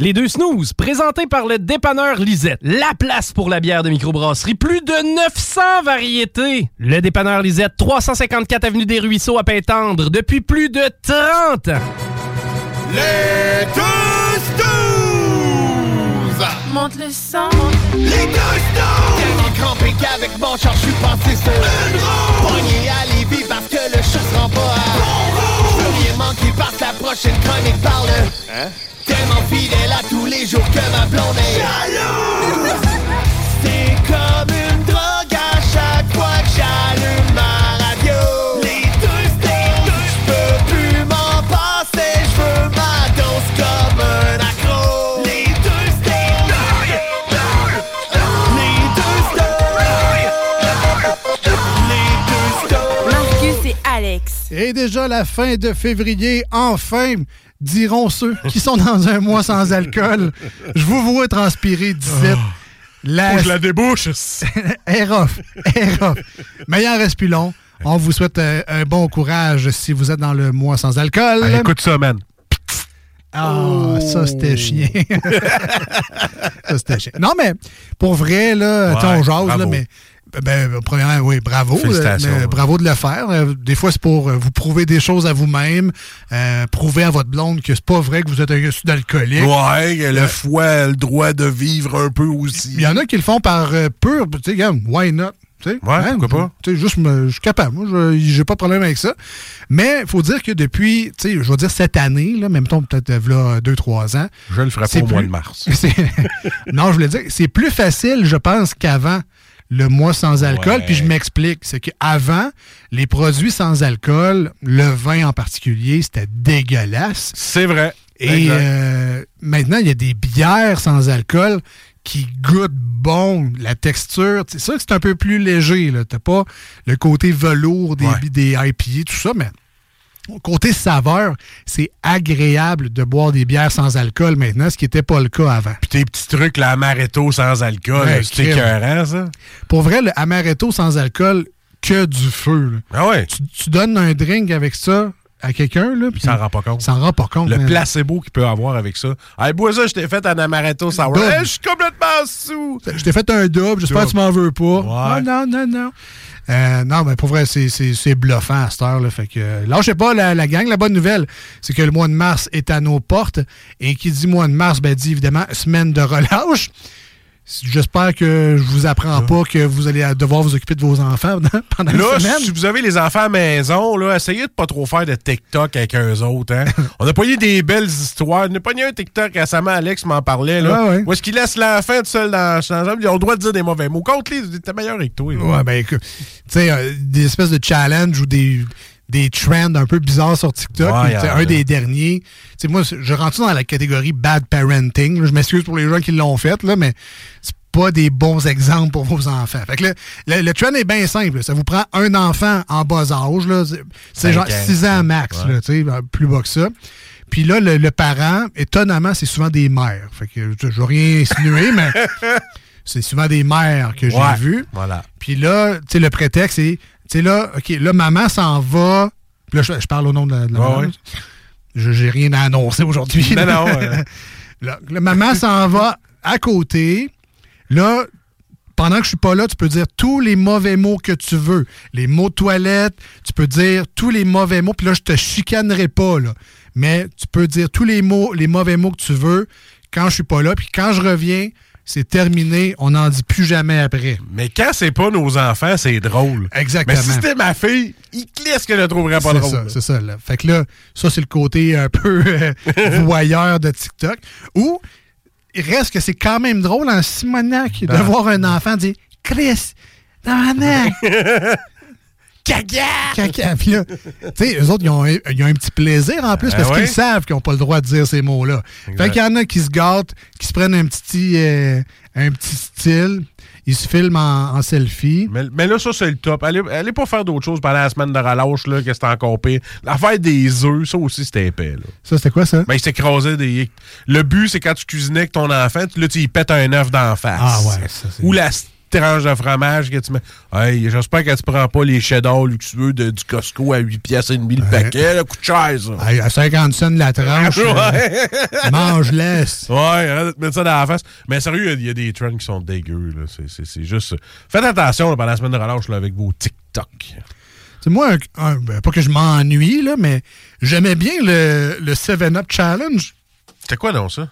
Les deux snooze, présentés par le dépanneur Lisette. La place pour la bière de microbrasserie. Plus de 900 variétés. Le dépanneur Lisette, 354 Avenue des Ruisseaux à Pintendre, depuis plus de 30 ans. Les deux snooze! Monte le sang. Les deux snooze! Tellement crampé qu'avec mon char, je suis passé sur une roue. Pogné à Lévis parce que le chat se rend pas à bon rien manqué parce que la prochaine chronique parle. Hein? Tellement fidèle à tous les jours que ma blonde est jalouse. C'est comme une drogue à chaque fois que j'allume ma radio. Les deux snooze! Je peux plus m'en passer, je veux ma dose comme un accro. Les deux snooze! Les deux snooze! Les deux snooze! Marcus et Alex. Et déjà la fin de février, enfin, diront ceux qui sont dans un mois sans alcool. Je vous vois transpirer 17. La... Faut que je la débouche. Off. Mais il en reste plus long. On vous souhaite euh, un bon courage si vous êtes dans le mois sans alcool. Écoute ça, man. Ah, ça, c'était chien. ça, c'était chien. Non, mais pour vrai, là, tu sais, on jase, là, mais. Ben, premièrement, oui, bravo. Euh, bravo de le faire. Euh, Des fois, c'est pour euh, vous prouver des choses à vous-même, euh, prouver à votre blonde que c'est pas vrai que vous êtes un d'alcoolique. Ouais, le foie a le droit de vivre un peu aussi. Il y en a qui le font par pur, tu sais, why not? Tu sais, Ouais, pourquoi pas? Tu sais, juste, je suis capable. Moi, je- j'ai pas de problème avec ça. Mais il faut dire que depuis, tu sais, je vais dire cette année, là, même temps peut-être là, deux, trois ans. Je le ferai pas au mois de mars. non, je voulais dire, c'est plus facile, je pense, qu'avant le mois sans alcool. Ouais. Puis je m'explique. C'est qu'avant, les produits sans alcool, le vin en particulier, c'était dégueulasse. C'est vrai. Et euh, maintenant, il y a des bières sans alcool qui goûtent bon, la texture. C'est sûr que c'est un peu plus léger. Tu n'as pas le côté velours des, Ouais. des IPA, tout ça, mais côté saveur, c'est agréable de boire des bières sans alcool maintenant, ce qui n'était pas le cas avant. Puis tes petits trucs, la amaretto sans alcool, Ouais, c'est écœurant, ça? Pour vrai, le amaretto sans alcool, que du feu. là. Ah ouais? Tu, tu donnes un drink avec ça à quelqu'un, là, puis s'en rend pas compte. s'en rend pas compte. Le placebo qu'il peut avoir avec ça. Hey, bois ça, je t'ai fait un amaretto sour. Hey, je suis complètement sous. Je t'ai fait un double, j'espère que tu m'en veux pas. Ouais. Non, non, non, non. Euh, non, mais pour vrai, c'est bluffant à cette heure. Là, fait que, euh, lâchez pas la, la gang. La bonne nouvelle, c'est que le mois de mars est à nos portes. Et qui dit mois de mars, ben, dit évidemment semaine de relâche. J'espère que je vous apprends pas que vous allez devoir vous occuper de vos enfants pendant Là, une semaine. si vous avez les enfants à la maison, là, essayez de pas trop faire de TikTok avec eux autres. Hein? On a pogné des belles histoires. On a pogné un TikTok récemment, Alex m'en parlait. Là, Ouais, ouais. Où est-ce qu'il laisse l'enfant tout seul dans la chambre? Ils ont le droit de dire des mauvais mots. Contre les, t'es meilleur avec toi. Ouais, ben écoute, tu sais, euh, des espèces de challenges ou des, des trends un peu bizarres sur TikTok. Ouais, en un des derniers, moi, je rentre dans la catégorie bad parenting. Je m'excuse pour les gens qui l'ont fait, là, mais c'est pas des bons exemples pour vos enfants. Fait que le, le trend est bien simple. Ça vous prend un enfant en bas âge. là. C'est- C'est genre ans. 6 ans max, Ouais. là, tu sais, plus bas que ça. Puis là, le, le parent, étonnamment, c'est souvent des mères. Fait que je rien insinuer, mais c'est souvent des mères que j'ai Ouais. vues. Voilà. Puis là, tu sais, le prétexte, c'est, tu sais, là, OK, là, maman s'en va. Puis là, je, je parle au nom de la, de la Ouais, maman. ouais. Je J'ai rien à annoncer aujourd'hui. Non, non, euh. Là, maman s'en va à côté. Là, pendant que je suis pas là, tu peux dire tous les mauvais mots que tu veux. Les mots de toilette, tu peux dire tous les mauvais mots. Puis là, je te chicanerai pas, là. mais tu peux dire tous les mots, les mauvais mots que tu veux quand je suis pas là. Puis quand je reviens, c'est terminé. On n'en dit plus jamais après. Mais quand c'est pas nos enfants, c'est drôle. Exactement. Mais si c'était ma fille, il ce qu'elle ne trouverait pas C'est drôle. ça, c'est ça. Là. Fait que là, ça, c'est le côté un peu euh, voyeur de TikTok. Ou, il reste que c'est quand même drôle en Simonac de Ah. voir un enfant dire Chris, Dominic! Caca! Caca! Puis là, tu sais, eux autres, ils ont, un- ils ont un petit plaisir en plus Ah parce ouais? qu'ils savent qu'ils n'ont pas le droit de dire ces mots-là. Fait qu'il y en a qui se gâtent, qui se prennent un petit, euh, un petit style, ils se filment en, en selfie. Mais, mais là, ça, c'est le top. Allez, allez pas faire d'autres choses pendant la semaine de relâche, là, que c'était encore pire. L'affaire des œufs, ça aussi, c'était épais, là. Ça, c'était quoi ça? Ben, il s'écrasait des. Le but, c'est quand tu cuisinais avec ton enfant, tu- là, tu y pètes un œuf d'en face. Ah ouais, ça, c'est- Ou la tranche de fromage que tu mets. Hey, j'espère que tu prends pas les cheddar luxueux de, du Costco à 8 pièces et demi le paquet, là, coûte cher, ça. Hey, à 50 cents la tranche, euh, Ouais. mange-laisse. Ouais, arrête de mettre ça dans la face. Mais sérieux, il y a- il y, a des trends qui sont dégueux. là. C'est- C'est c'est juste. Faites attention là, pendant la semaine de relâche là, avec vos TikTok. C'est moi, un- un- ben, pas que je m'ennuie, là, mais j'aimais bien le, le 7-Up Challenge. C'était quoi, non, ça?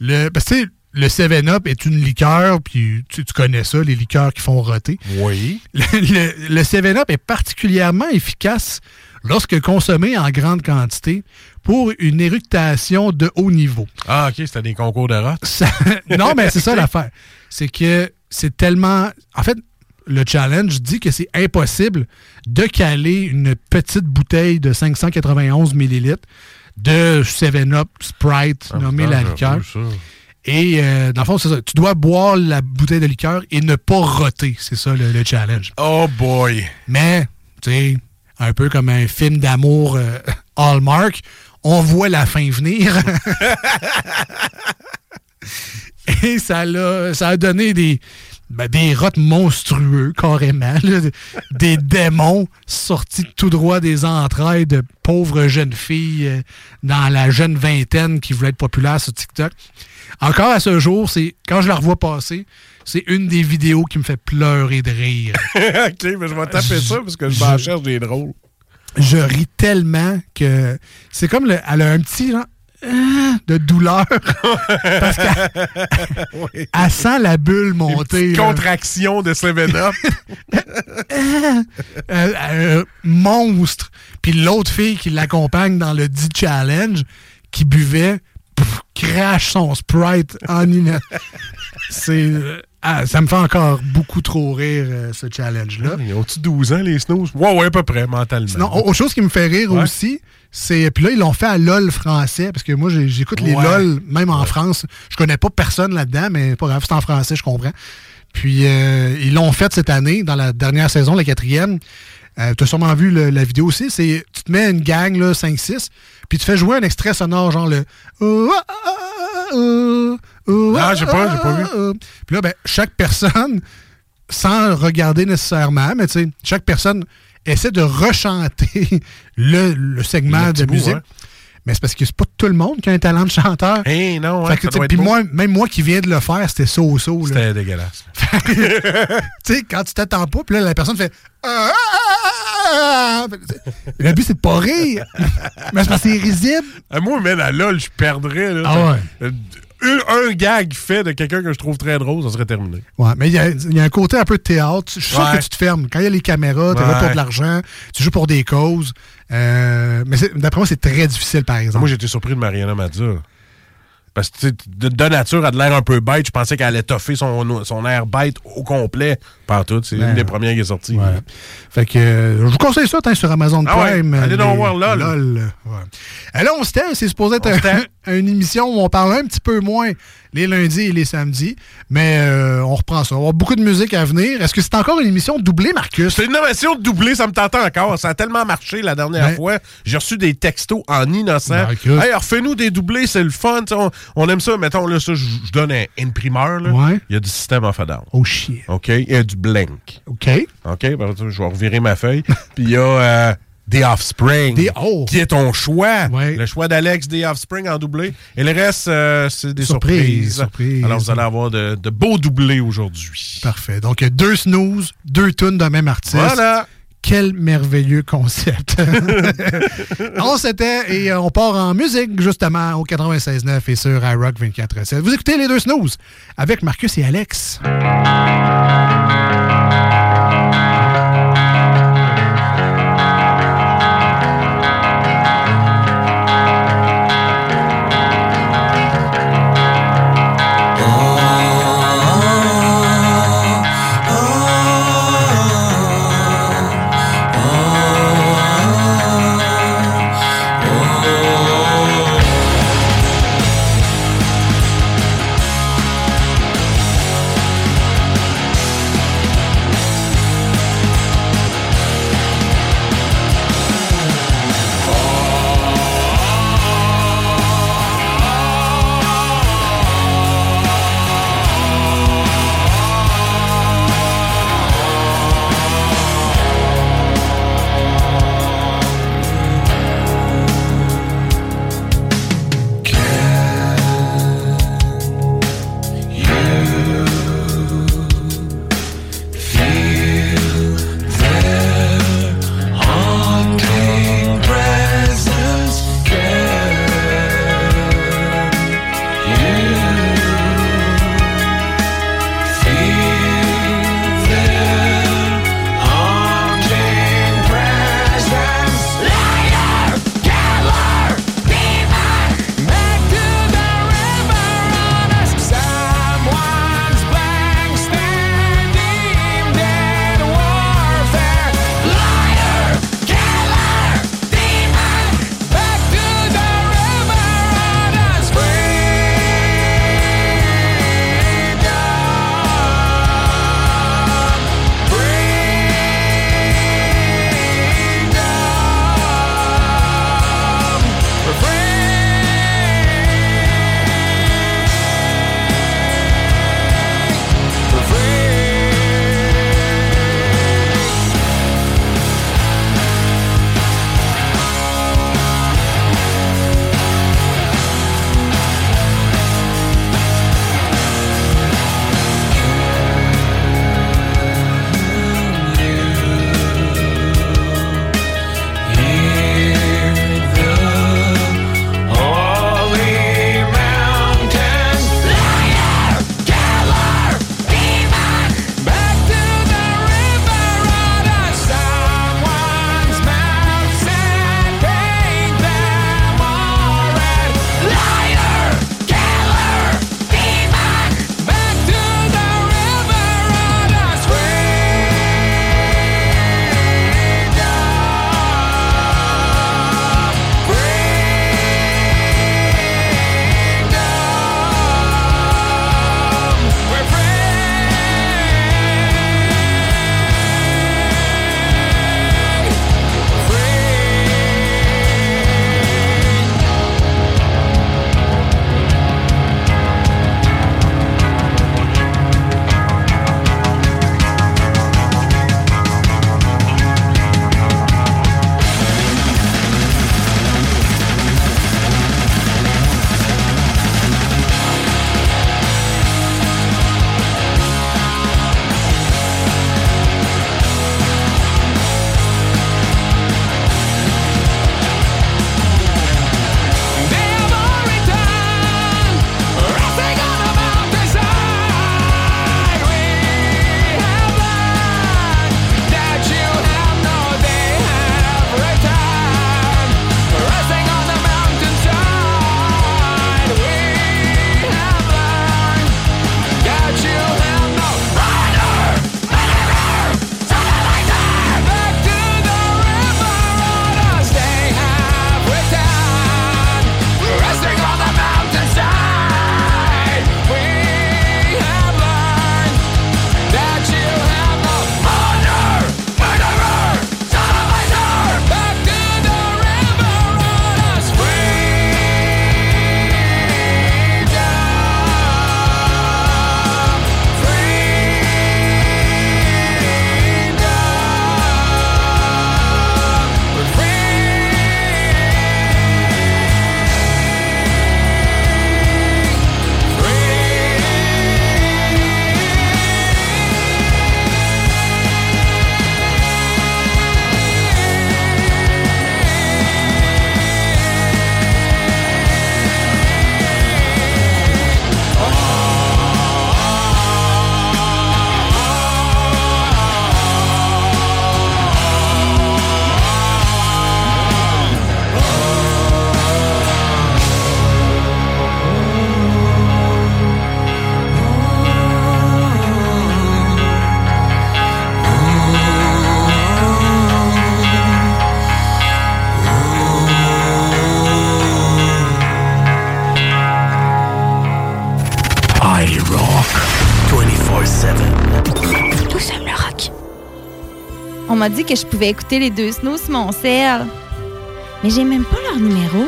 Le, parce que, tu sais, le 7-Up est une liqueur, puis tu, tu connais ça, les liqueurs qui font roter. Oui. Le, le- le 7-Up est particulièrement efficace lorsque consommé en grande quantité pour une éructation de haut niveau. Ah, OK, c'était des concours de. Ça- non, mais c'est ça l'affaire. C'est que c'est tellement. En fait, le challenge dit que c'est impossible de caler une petite bouteille de 591 millilitres de 7-Up Sprite, nommée la liqueur. Et euh, dans le fond, c'est ça. Tu dois boire la bouteille de liqueur et ne pas roter. C'est ça le, le challenge. Oh boy! Mais, tu sais, un peu comme un film d'amour euh, Hallmark, on voit la fin venir. Et ça, l'a- ça a donné des, ben, des rottes monstrueux, carrément. là. des démons sortis tout droit des entrailles de pauvres jeunes filles euh, dans la jeune vingtaine qui voulaient être populaires sur TikTok. Encore à ce jour, c'est quand je la revois passer, c'est une des vidéos qui me fait pleurer de rire. OK, mais je vais taper ça parce que je m'en cherche des drôles. je ris tellement que c'est comme le, elle a un petit genre, ah, de douleur parce qu'elle elle sent la bulle monter. Contraction de 7-Up. Euh, euh, monstre. Puis l'autre fille qui l'accompagne dans le dit challenge qui buvait crache son sprite en une. C'est euh, ah, ça me fait encore beaucoup trop rire euh, ce challenge là. Ils ont-tu 12 ans, les snooze? Ouais, ouais, à peu près, mentalement. Sinon, au- autre chose qui me fait rire Ouais. aussi, c'est. Puis là, ils l'ont fait à LOL français, parce que moi, j'écoute les Ouais. LOL, même en France. Je connais pas personne là-dedans, mais pas grave, c'est en français, je comprends. Puis euh, ils l'ont fait cette année, dans la dernière saison, la quatrième. Euh, tu as sûrement vu le- la vidéo aussi. C'est tu te mets une gang, là, 5-6, puis tu fais jouer un extrait sonore, genre le. Ah, j'ai pas- j'ai pas vu. Puis là, ben, chaque personne, sans regarder nécessairement, mais tu sais, chaque personne essaie de rechanter le, le segment Le de bout, musique. Mais c'est parce que c'est pas tout le monde qui a un talent de chanteur. Hey, non, ça puis moi, même moi qui viens de le faire, c'était so-so. là. C'était dégueulasse. Tu sais, quand tu t'attends pas, puis là, la personne fait. Le but, c'est de pas rire. Mais c'est parce que c'est risible. Ah, moi, mais la LOL, je perdrais. Là, Ah ouais. Un, gag fait de quelqu'un que je trouve très drôle, ça serait terminé. Ouais, mais il y, a- il y a un côté un peu de théâtre. Je suis sûr que tu te fermes. Quand il y a les caméras, tu es là pour de l'argent, tu joues pour des causes. Euh, mais d'après moi, c'est très difficile, par exemple. Moi, été surpris de Mariana Mazza. Parce que, de, nature, elle a de l'air un peu bête. Je pensais qu'elle allait toffer son, son air bête au complet. Pas tout. C'est Ben, une des premières qui est sortie. Ouais. Fait que euh, je vous conseille ça sur Amazon Ah ouais, Prime. allez euh, donc voir LOL. Ouais. Et là, on se tait, c'est supposé être un- une émission où on parle un petit peu moins les lundis et les samedis, mais euh, on reprend ça. On va avoir beaucoup de musique à venir. Est-ce que c'est encore une émission doublée, Marcus? C'est une de doubler, ça me tentait encore. Ça a tellement marché la dernière Ben- fois. J'ai reçu des textos en innocent. Ben, écoute. hey, refais-nous des doublés, c'est le fun. On, on aime ça. Mettons, là, ça, je donne un- une primeur. là. Ouais. Il y a du système a down. Oh shit. OK? Il y a du blink. OK. OK? Ben, je vais revirer ma feuille. Puis il y a euh, The Offspring. Des- oh. Qui est ton choix. Ouais. Le choix d'Alex, The Offspring en doublé. Et le reste, euh, c'est des Surprise, surprises. surprise. Alors, vous allez avoir de, de beaux doublés aujourd'hui. Parfait. Donc, deux snooze, deux tunes d'un même artiste. Voilà. Quel merveilleux concept. on s'était et euh, on part en musique justement au 96.9 et sur iRock 24.7. Vous écoutez les deux snooze avec Marcus et Alex. Dit que je pouvais écouter les deux snows sur mon sel. Mais j'ai même pas leur numéro.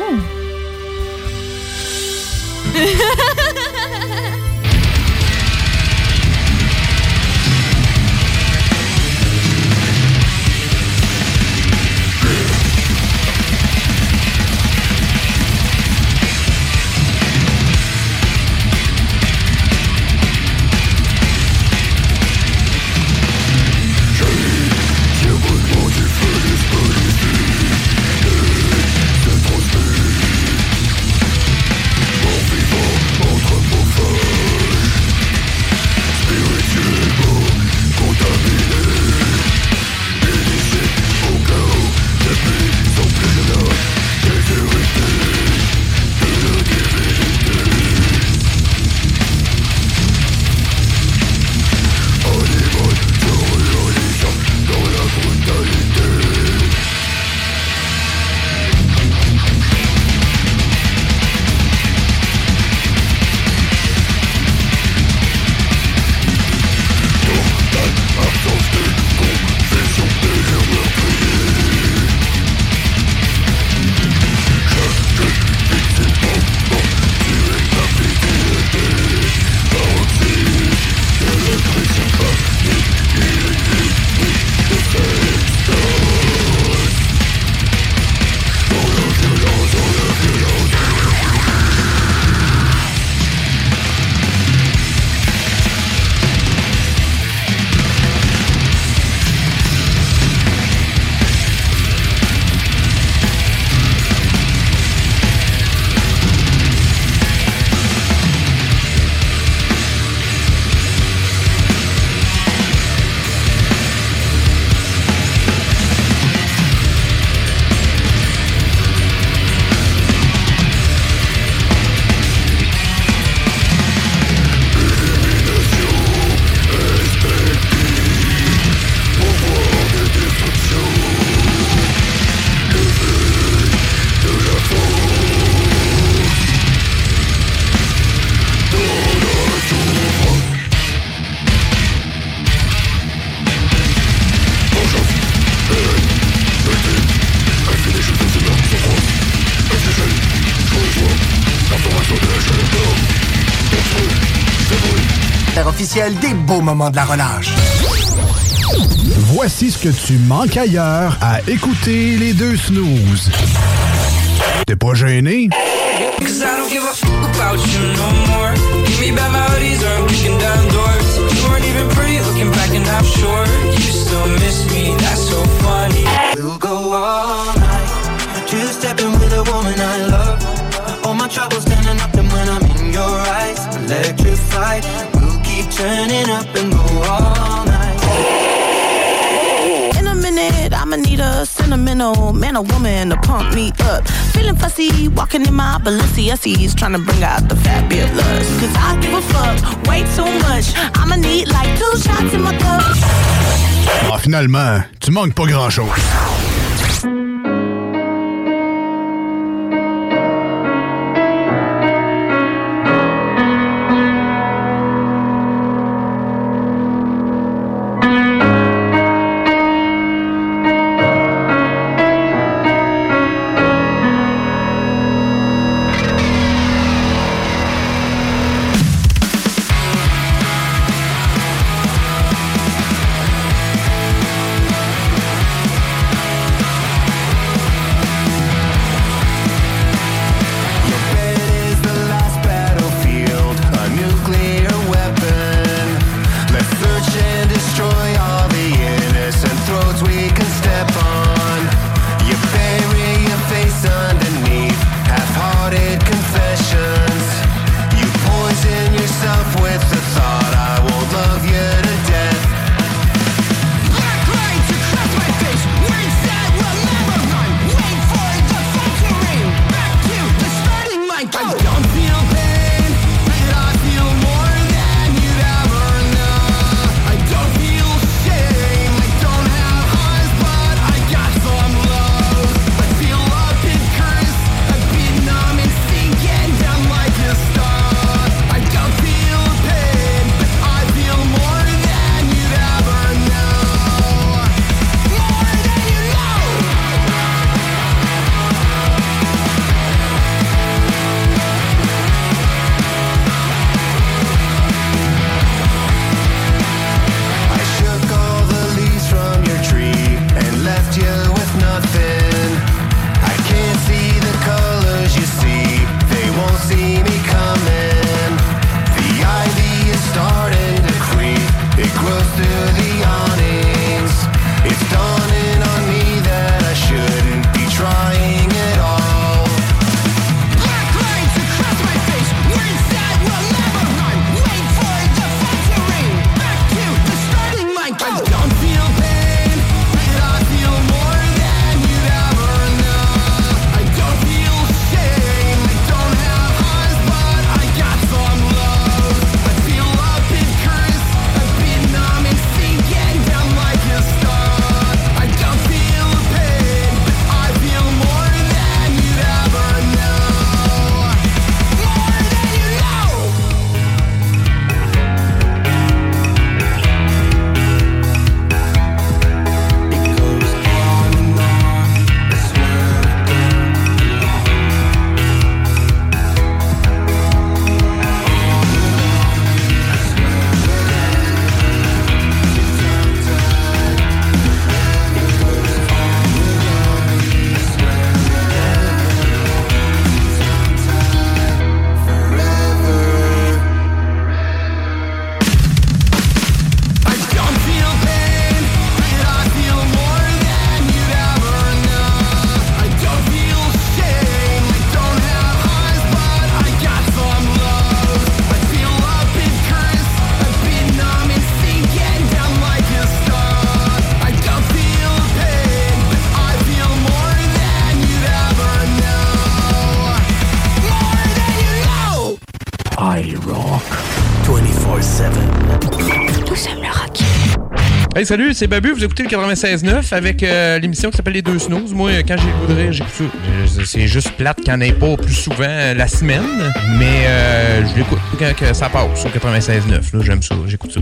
Officiel des beaux moments de la relâche. Voici ce que tu manques ailleurs à écouter les deux snooze. T'es pas gêné? You still miss me. That's so funny. We'll go turning up and go all night. In a minute, I'ma need a sentimental man or woman to pump me up. Feeling fussy, walking in my Balenciennes, trying to bring out the fabulous. Cause I give a fuck way too much. I'ma need like two shots in my cup. Ah, finalement, tu manques pas grand-chose. Salut, c'est Babu. Vous écoutez le 96.9 avec euh, l'émission qui s'appelle Les Deux Snooze. Moi, quand j'ai le j'écoute ça. Euh, C'est juste plate qu'il n'y pas plus souvent euh, la semaine, mais euh, je l'écoute quand ça passe sur 96.9. Là, j'aime ça, j'écoute ça.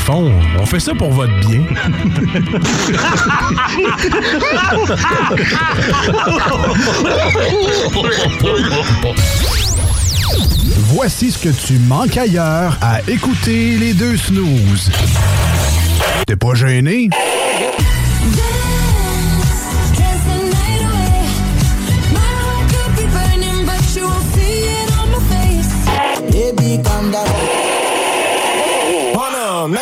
Fond, on fait ça pour votre bien. Voici ce que tu manques ailleurs à écouter les deux snooze. T'es pas gêné?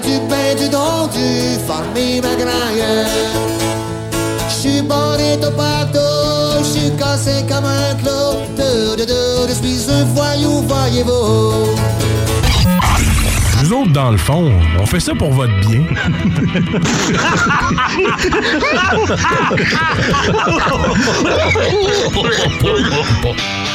du pain, du don, du Je J'suis j'suis cassé comme un clou. De, de, suis un voyou, voyez-vous. Nous autres, dans le fond, on fait ça pour votre bien.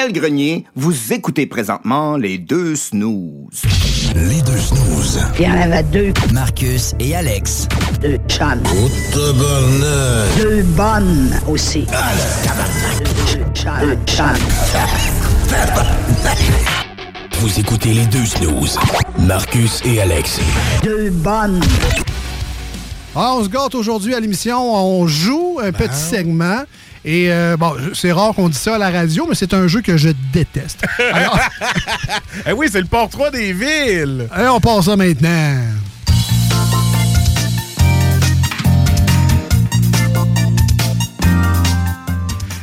Daniel Grenier, vous écoutez présentement les deux snooze. Les deux snooze. Il y en avait deux. Marcus et Alex. Deux chums. Deux bonnes aussi. Deux chums. Deux chums. Vous écoutez les deux snooze. Marcus et Alex. Deux bonnes. Ah, on se gâte aujourd'hui à l'émission. On joue un petit segment. Et euh, bon, c'est rare qu'on dise ça à la radio, mais c'est un jeu que je déteste. Alors, Eh oui, c'est le port 3 des villes. allez, on passe ça maintenant.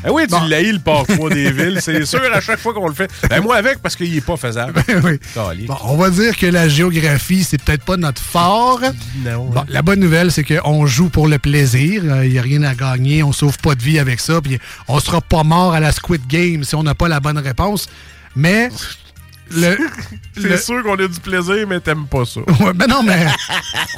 Eh oui, tu l'as le 3 des villes. C'est sûr, à chaque fois qu'on le fait. Ben, moi avec, parce qu'il est pas faisable. oui. Calique. Bon, on va dire que la géographie, c'est peut-être pas notre fort. Non. Bon, la bonne nouvelle, c'est qu'on joue pour le plaisir. Il n'y a rien à gagner. On sauve pas de vie avec ça. Puis on sera pas mort à la Squid Game si on n'a pas la bonne réponse. Mais le, C'est le- sûr qu'on a du plaisir, mais t'aimes pas ça. Ouais, ben non, mais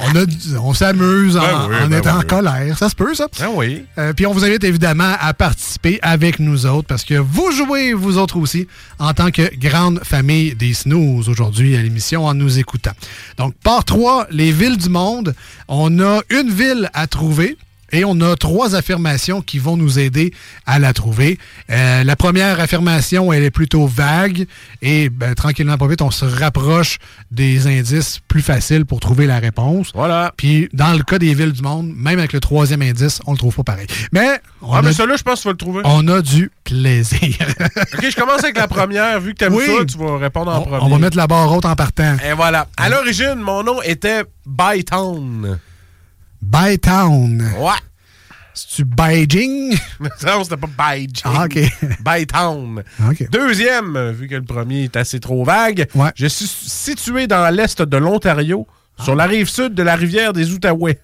on, a du- on s'amuse en, Ben oui, en ben étant en colère. Ça se peut, ça? Ah oui. Euh, puis on vous invite évidemment à participer avec nous autres parce que vous jouez, vous autres aussi, en tant que grande famille des snooze aujourd'hui à l'émission en nous écoutant. Donc, part 3, les villes du monde. On a une ville à trouver. Et on a trois affirmations qui vont nous aider à la trouver. Euh, la première affirmation, elle est plutôt vague. Et ben, tranquillement, pas vite, on se rapproche des indices plus faciles pour trouver la réponse. Voilà. Puis dans le cas des villes du monde, même avec le troisième indice, on le trouve pas pareil. Mais on, Ah, a, mais celui-là, je pense que tu vas le trouver. on a du plaisir. OK, je commence avec la première. Vu que t'aimes Oui. ça, tu vas répondre en on, premier. on va mettre la barre haute en partant. Et voilà. À l'origine, mon nom était Bytown. Bytown. Ouais. C'est-tu Beijing? non, c'était pas Beijing. Ah, OK. Bytown. OK. Deuxième, euh, vu que le premier est assez trop vague, Ouais. je suis situé dans l'est de l'Ontario, sur la rive sud de la rivière des Outaouais.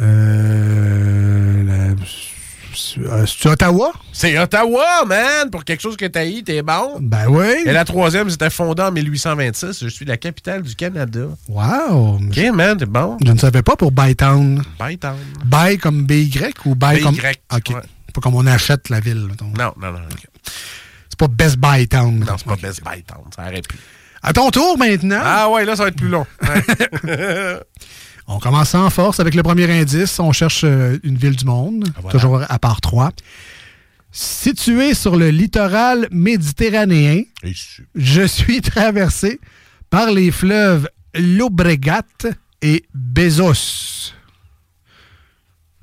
Euh, C'est-tu Ottawa? C'est Ottawa, man! Pour quelque chose que t'as eu, t'es bon. Ben oui. Et la troisième, c'était fondée en 1826. Je suis la capitale du Canada. Wow. OK, man, t'es bon. Je ne savais pas pour Bytown. Bytown. Buy comme BY ou buy comme... BY, OK. ouais. Pas comme on achète la ville. mettons. Non, non, non. C'est pas Best Buy Town. Non, c'est pas Best Bytown. Ça aurait pu. À ton tour maintenant. Ah ouais, là, ça va être plus long. Ouais. On commence en force avec le premier indice. On cherche euh, une ville du monde, Ah, toujours à part 3. Située sur le littoral méditerranéen, je- suis traversé par les fleuves Llobregat et Bezos.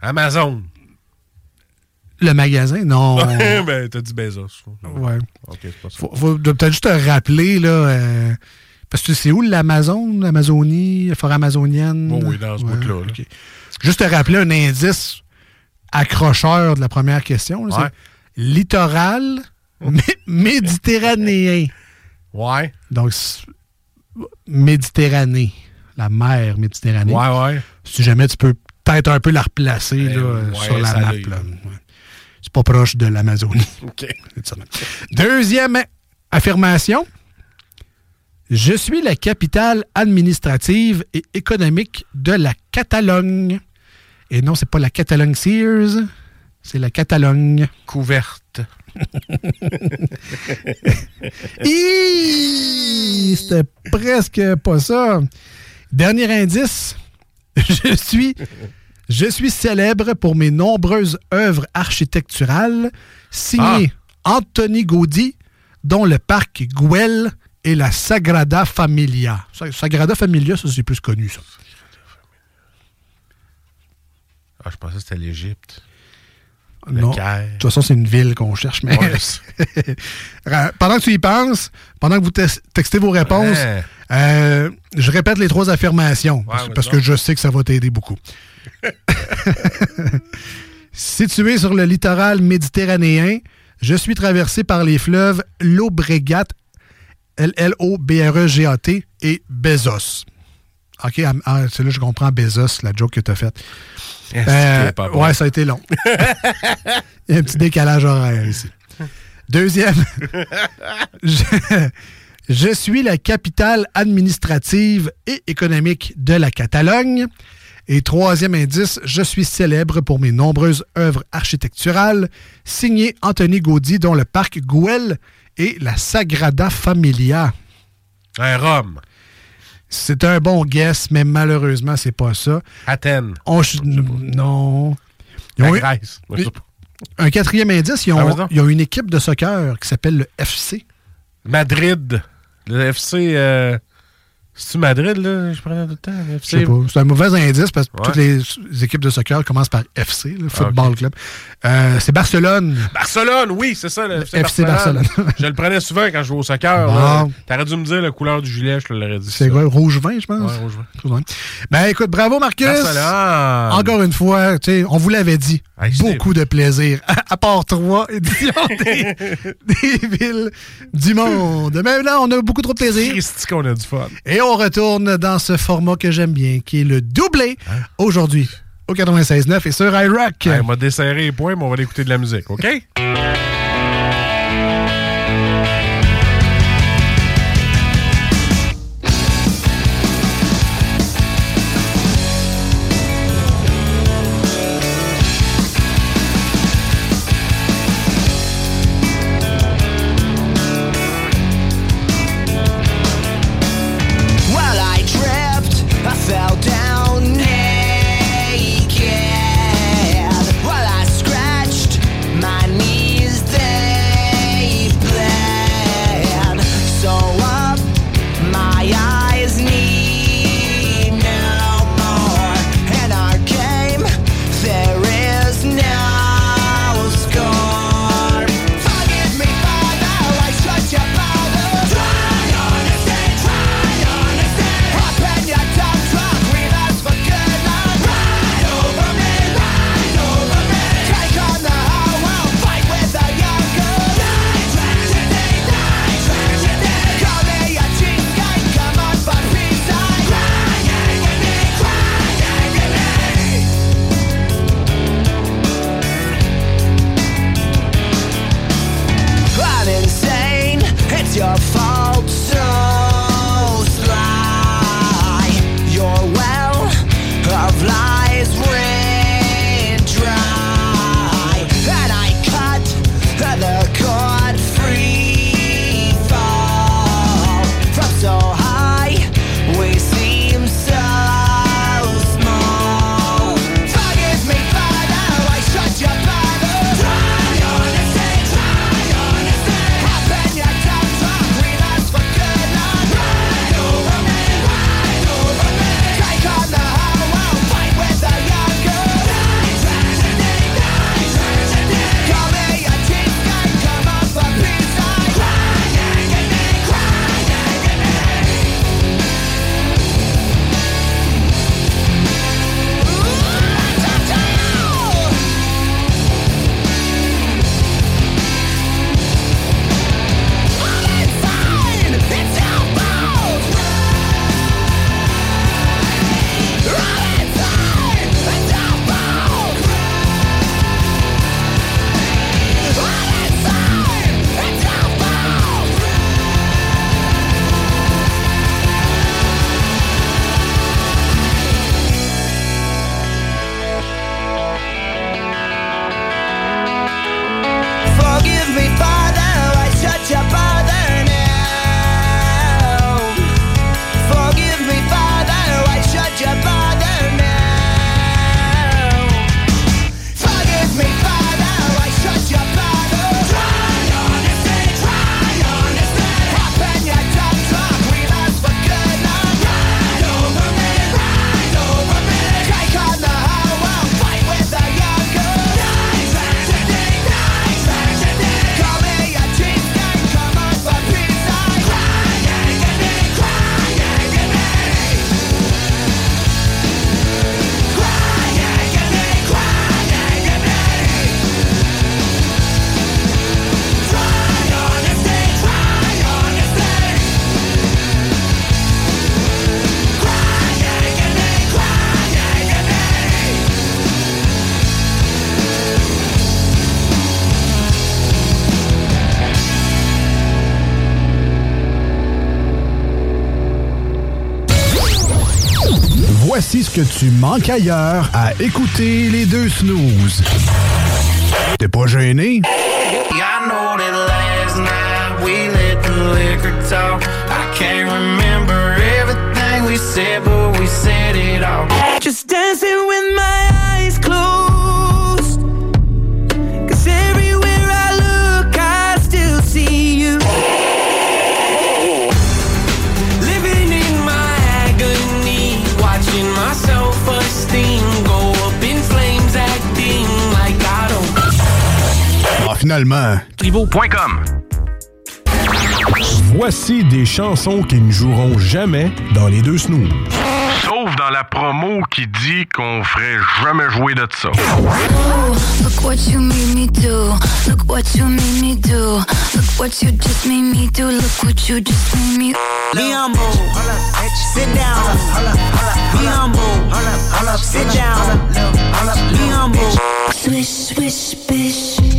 Amazon. Le magasin? Non. ben, t'as dit Bezos. ouais. OK, c'est pas ça. Faut, faut peut-être juste te rappeler, là, euh, parce que c'est où l'Amazon, l'Amazonie, la forêt amazonienne? Oh oui, dans ce Ouais, bout-là. là. Juste te rappeler un indice accrocheur de la première question. là, Ouais. c'est littoral mé- méditerranéen. Ouais. Donc, Méditerranée. La mer Méditerranée. Ouais, ouais. Si jamais tu peux peut-être un peu la replacer là, ouais, sur la map. C'est pas proche de l'Amazonie. OK. Deuxième affirmation. Je suis la capitale administrative et économique de la Catalogne. Et non, c'est pas la Catalogne Sears, c'est la Catalogne. Couverte. C'était presque pas ça. Dernier indice. Je suis, je suis célèbre pour mes nombreuses œuvres architecturales signées Anthony Gaudi, dont le parc Güell et la Sagrada Familia. Sa- Sagrada Familia, ça c'est plus connu, ça. Ah, je pensais que c'était l'Égypte. Non. De toute façon, c'est une ville qu'on cherche. Mais Ouais, Ra- pendant que tu y penses, pendant que vous textez vos réponses, Ouais. euh, je répète les trois affirmations parce, que je sais que ça va t'aider beaucoup. Situé sur le littoral méditerranéen, je suis traversé par les fleuves Llobregat, L-L-O-B-R-E-G-A-T et Bezos. OK, ah, ah, c'est là que je comprends Bezos, la joke que tu as faite. Euh, bon? ouais, ça a été long. Il y a un petit décalage horaire ici. Deuxième, je, je suis la capitale administrative et économique de la Catalogne. Et troisième indice, je suis célèbre pour mes nombreuses œuvres architecturales, signé Anthony Gaudi, dont le parc Gouel et la Sagrada Familia. Un Rome. C'est un bon guess, mais malheureusement, c'est pas ça. Athènes. On non. La Grèce. Un quatrième indice, ont, ils ont une équipe de soccer qui s'appelle le FC. Madrid. Le FC. Euh... C'est-tu Madrid, là? Je prenais tout le temps. Le Je FC. sais pas. C'est un mauvais indice parce que Ouais. toutes les, équipes de soccer commencent par FC, le Football Ah, ok. Club. Euh, c'est Barcelone. Barcelone, oui, c'est ça, le FC, FC Barcelone. Barcelone. je le prenais souvent quand je jouais au soccer. Bon. T'aurais dû me dire la couleur du gilet, je te l'aurais dit. C'est quoi, rouge vin, je pense? Ouais, rouge vin. Ben écoute, bravo Marcus. Barcelone. Encore une fois, tu sais, on vous l'avait dit. Hey, c'est- beaucoup de plaisir. À, à part trois éditions des, des villes du monde. Mais là, on a beaucoup trop de plaisir. Christy qu'on a du fun. Et on retourne dans ce format que j'aime bien, qui est le doublé aujourd'hui au 96.9 et sur iRock. Hey, on m'a desserré les points, mais on va aller écouter de la musique, OK? Voici ce que tu manques ailleurs à écouter les deux snooze. T'es pas gêné? I know that last night we let the liquor talk. I can't remember everything we said, but we said it all. Just dancing with my finalement. Trivo.com Voici des chansons qui ne joueront jamais dans les deux snooze. Sauf dans la promo qui dit qu'on ferait jamais jouer de ça. Oh, look what you made me do. Look what you made me do. Look what you just made me do. Look what you just made me Be humble. Sit down. Be humble. Sit down. Be humble. Swish, swish, bish.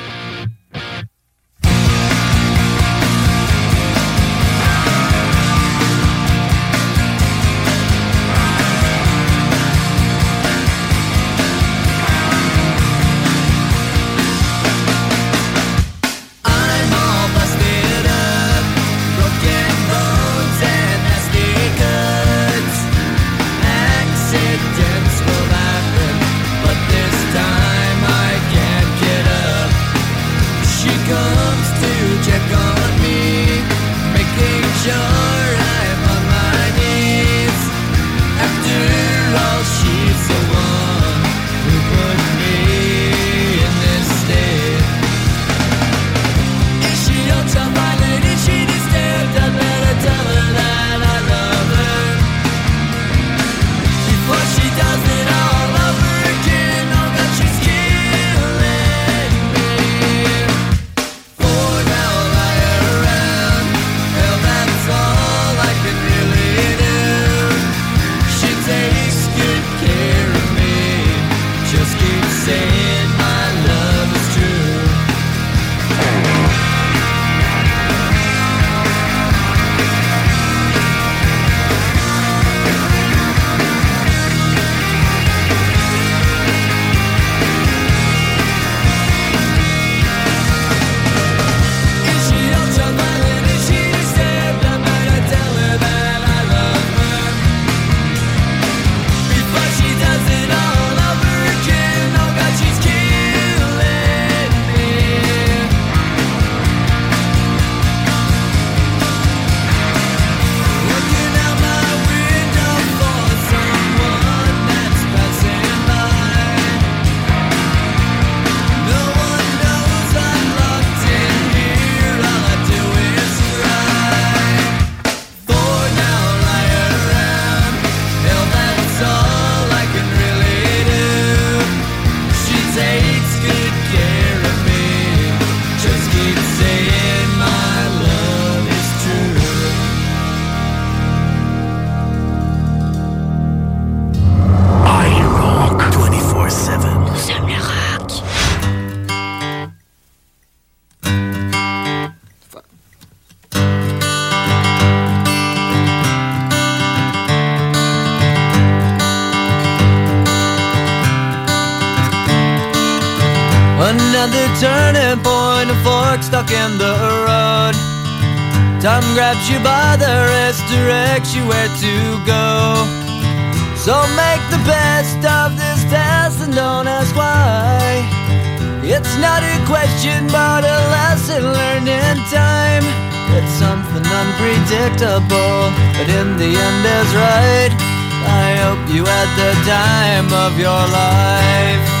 grabs you by the wrist, directs you where to go. So make the best of this test and don't ask why. It's not a question, but a lesson learned in time. It's something unpredictable, but in the end is right. I hope you had the time of your life.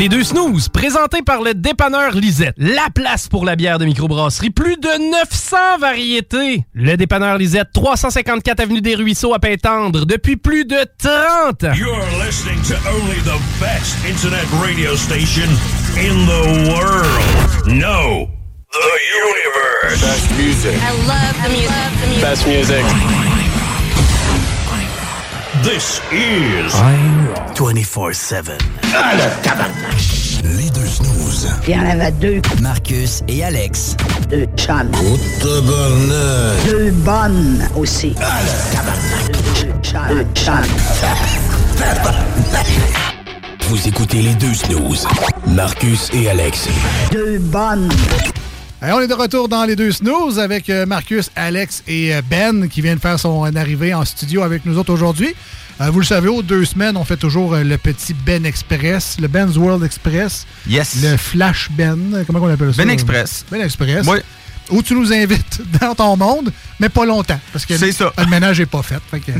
Les deux snooze, présentés par le dépanneur Lisette. La place pour la bière de microbrasserie. Plus de 900 variétés. Le dépanneur Lisette, 354 Avenue des Ruisseaux à Pintendre, depuis plus de 30 ans. You're listening to only the best internet radio station in the world. No, the universe. Best music. I love the music. Best music. This is 24-7. Ah, le tabarnak! Les deux snooze. Il y en avait deux. Marcus et Alex. Deux chums. tabarnak. Deux bonnes aussi. Ah, le tabarnak! Deux chums. Deux chums. Vous écoutez les deux snooze. Marcus et Alex. Deux bonnes. Hey, on est de retour dans les deux snooze avec euh, Marcus, Alex et euh, Ben qui viennent faire son arrivée en studio avec nous autres aujourd'hui. Euh, vous le savez, aux deux semaines, on fait toujours le petit Ben Express, le Ben's World Express. Yes. Le Flash Ben. Comment on appelle ça? Ben Express. Ben Express. Oui. Où tu nous invites dans ton monde, mais pas longtemps. Parce que C'est ça. le ménage n'est pas fait. fait que-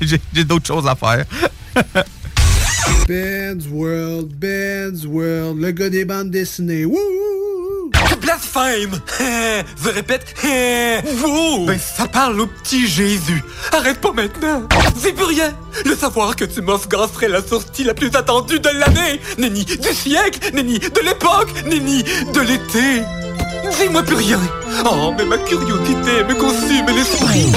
J'ai j'ai d'autres choses à faire. Ben's World, Ben's World, le gars des bandes dessinées. Wouh! Blasphème! Je répète, wow! Ben, ça parle au petit Jésus. Arrête pas maintenant! C'est plus rien! Le savoir que tu m'offres serait la sortie la plus attendue de l'année! Nenni du siècle! Nenni de l'époque! Nenni de l'été! Dis-moi plus rien! Oh, mais ma curiosité me consume l'esprit!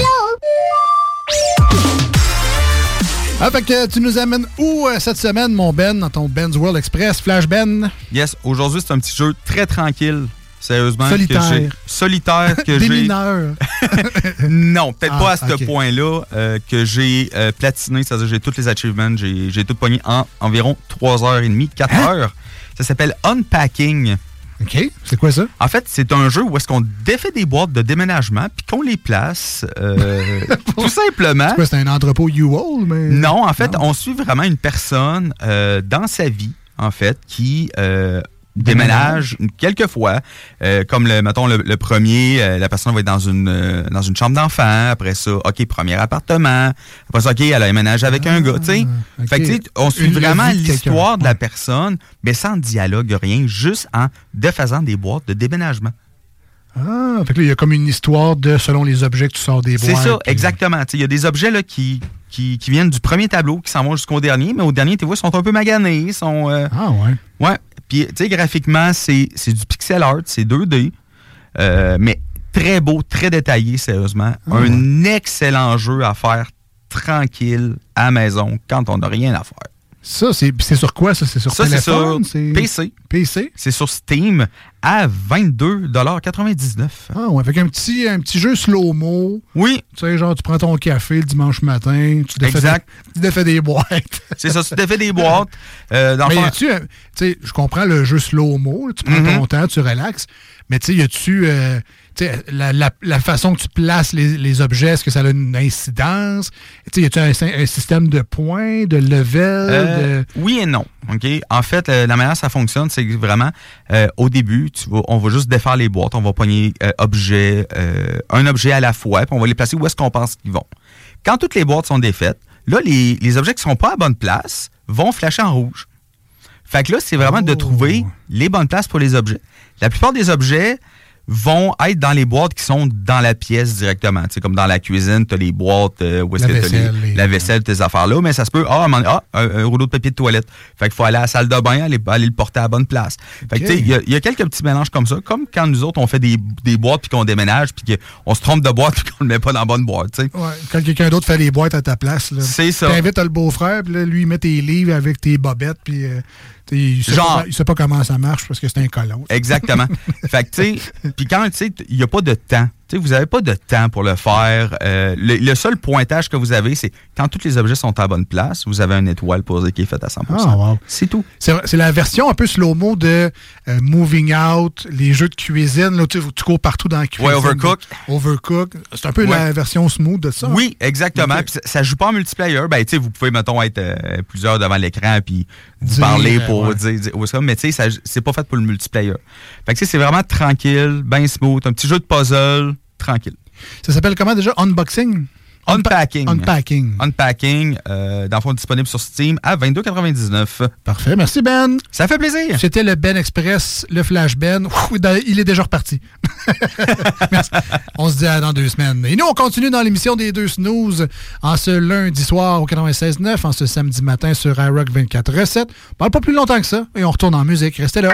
Ah, fait que tu nous amènes où euh, cette semaine, mon Ben, dans ton Ben's World Express, Flash Ben? Yes, aujourd'hui, c'est un petit jeu très tranquille. Sérieusement. que Solitaire. j'ai- Solitaire que Des j'ai. mineurs. non, peut-être Ah, pas à ce point-là euh, que j'ai euh, platiné, c'est-à-dire j'ai tous les achievements, j'ai tout pogné en environ 3h30, 4 Hein? heures. Ça s'appelle Unpacking. OK. C'est quoi ça? En fait, c'est un jeu où est-ce qu'on défait des boîtes de déménagement puis qu'on les place euh, tout simplement. C'est quoi, c'est un entrepôt U-Haul, mais... Non, en fait, on suit vraiment une personne euh, dans sa vie, en fait, qui euh, déménage quelques fois. Euh, comme, le, mettons, le, le premier, euh, la personne va être dans une, euh, dans une chambre d'enfant. Après ça, OK, premier appartement. Après ça, OK, elle emménage avec un gars, tu sais. Fait que, tu sais, on suit Une- vraiment de l'histoire de la personne, mais sans dialogue, rien, juste en défaisant des boîtes de déménagement. Ah, fait que là, il y a comme une histoire de selon les objets que tu sors des boîtes. C'est ça, puis- exactement. Il y a des objets là, qui, qui, qui viennent du premier tableau, qui s'en vont jusqu'au dernier, mais au dernier, tu vois, ils sont un peu maganés. ils Sont, euh, Ah ouais. Ouais. Puis, tu sais, graphiquement, c'est du pixel art, c'est 2D, euh, mais très beau, très détaillé, sérieusement. Ah un excellent jeu à faire tranquille, à la maison, quand on n'a rien à faire. Ça, c'est sur quoi, ça? C'est sur Ça, c'est sur téléphone? c'est- PC. PC? C'est sur Steam à 22,99 Ah ouais, fait qu'un petit, un petit jeu slow-mo. Oui. Tu sais, genre, tu prends ton café le dimanche matin, tu défais, Exact. Des, tu défais des boîtes. C'est ça, tu défais des boîtes. Euh, dans mais fond- y a-tu, euh, tu sais, je comprends le jeu slow-mo, tu prends Mhm. ton temps, tu relaxes, mais tu sais, y a-tu, euh, tu la, la- la façon que tu places les, les objets, est-ce que ça a une incidence? Tu sais, y a-tu un, un système de points, de level? Euh, de... Oui et non. OK? En fait, euh, la manière ça fonctionne, c'est que vraiment, euh, au début, tu vas, on va juste défaire les boîtes. On va pogner objet, un objet à la fois, puis on va les placer où est-ce qu'on pense qu'ils vont. Quand toutes les boîtes sont défaites, là, les, les objets qui sont pas à bonne place vont flasher en rouge. Fait que là, c'est vraiment de trouver les bonnes places pour les objets. La plupart des objets vont être dans les boîtes qui sont dans la pièce directement. Tu sais, comme dans la cuisine, tu as les boîtes euh, où est-ce La que vaisselle, les- la vaisselle, tes affaires-là, mais ça se peut, ah, ah, un, un rouleau de papier de toilette. Fait qu'il faut aller à la salle de bain, aller, aller le porter à la bonne place. Fait que, tu sais, il y a- il y, a quelques petits mélanges comme ça, comme quand nous autres, on fait des, des boîtes puis qu'on déménage puis qu'on se trompe de boîte puis qu'on le met pas dans la bonne boîte, tu sais. Ouais, quand quelqu'un d'autre fait les boîtes à ta place. là. C'est ça. T'invites le beau-frère, puis là, lui, il met tes livres avec tes bobettes, puis euh, il, sait Genre. pas, il sait pas comment ça marche parce que c'est un colon. Exactement. fait que, tu sais, puis quand, tu sais, il n'y a pas de temps. Vous n'avez pas de temps pour le faire. Euh, le, le seul pointage que vous avez, c'est quand tous les objets sont à bonne place, vous avez une étoile pour dire qu'il est fait à 100 Ah, wow. C'est tout. C'est la version un peu slow-mo de euh, Moving Out, les jeux de cuisine, là, tu, cours partout dans la cuisine. Ouais, Overcook. Overcook. C'est un peu Ouais. la version smooth de ça. Oui, exactement. Ça, ça joue pas en multiplayer. Ben, vous pouvez, mettons, être euh, plusieurs devant l'écran puis vous parler pour ouais. dire, dire ça, mais tu sais, ça- c'est pas fait pour le multiplayer. Fait que, c'est vraiment tranquille, bien smooth, un petit jeu de puzzle, tranquille. Ça s'appelle comment déjà? Unboxing? Unpacking. Unpacking. Unpacking, euh, dans le fond, disponible sur Steam à 22,99. Parfait. Merci, Ben. Ça fait plaisir. C'était le Ben Express, le Flash Ben. Ouh, Il est déjà reparti. Merci. On se dit à dans deux semaines. Et nous, on continue dans l'émission des deux snooze en ce lundi soir au 96.9, en ce samedi matin sur iRock 24 recettes. On parle pas plus longtemps que ça et on retourne en musique. Restez là.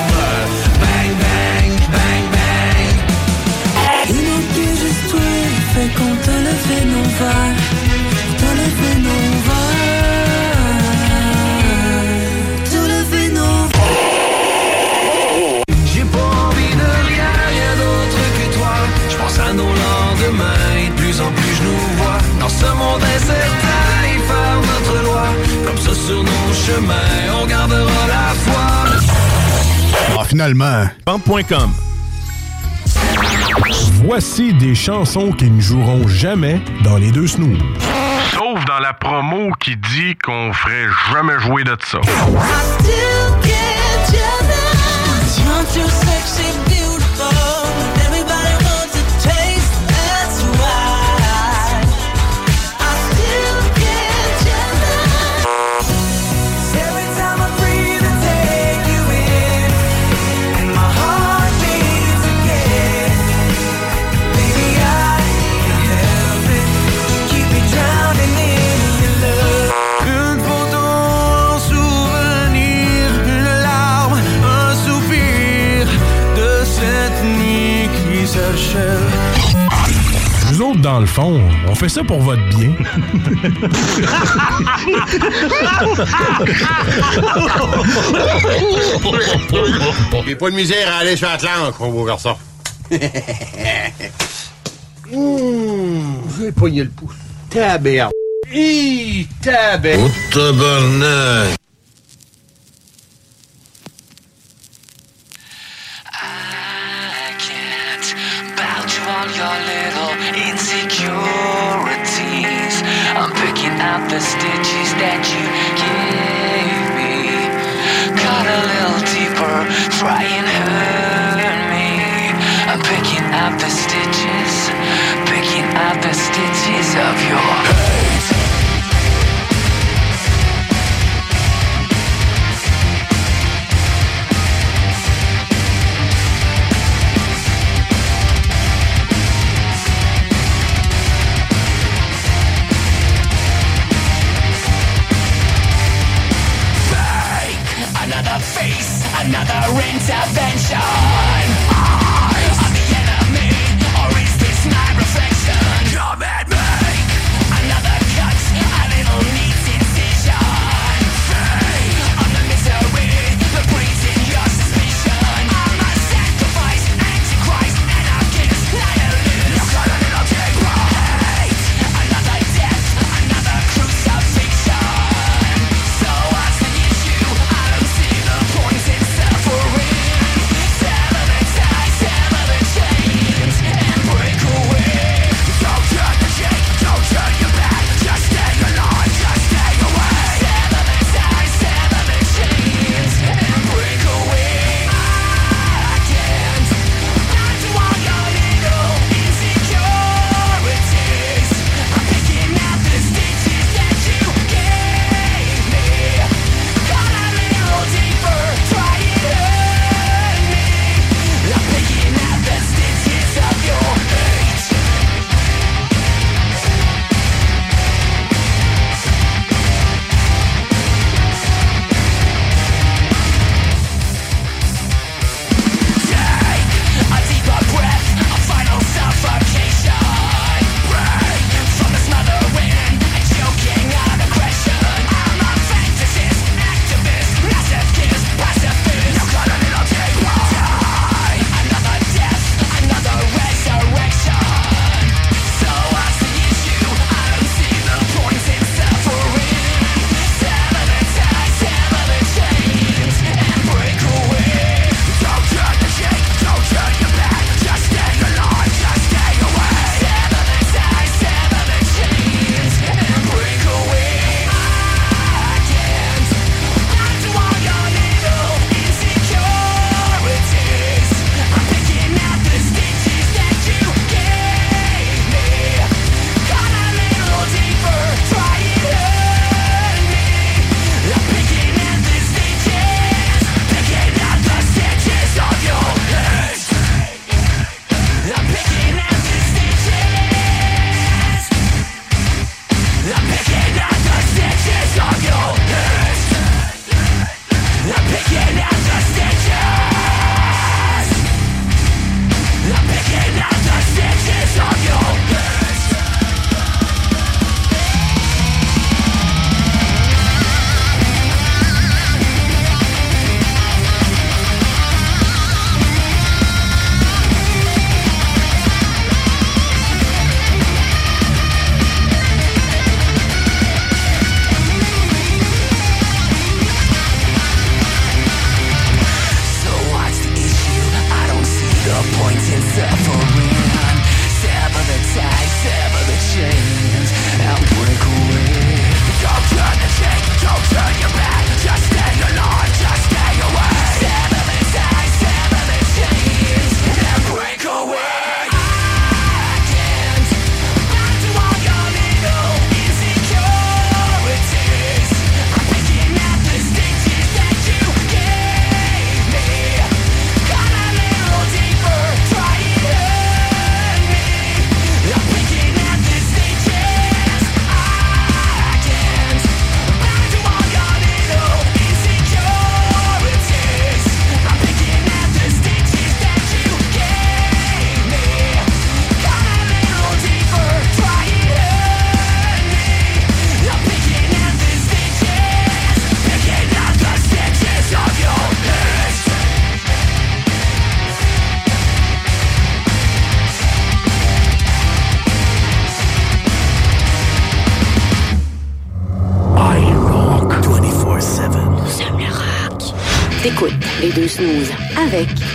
ce monde incertain, y faire notre loi Comme ça sur nos chemins, on gardera la foi Ah, finalement. Band.com Voici des chansons qui ne joueront jamais dans les deux snooze. Sauf dans la promo qui dit qu'on ferait jamais jouer de ça. Still get fond, on fait ça pour votre bien. J'ai pas de misère à aller sur Atlantique, mon beau garçon. Mmh, j'ai pogné le pouce. Taberne. Hi, taberne. Oh, tabarnak. Out the stitches that you gave me. Cut a little deeper, try and hurt me. I'm picking out the stitches, picking out the stitches of your another intervention.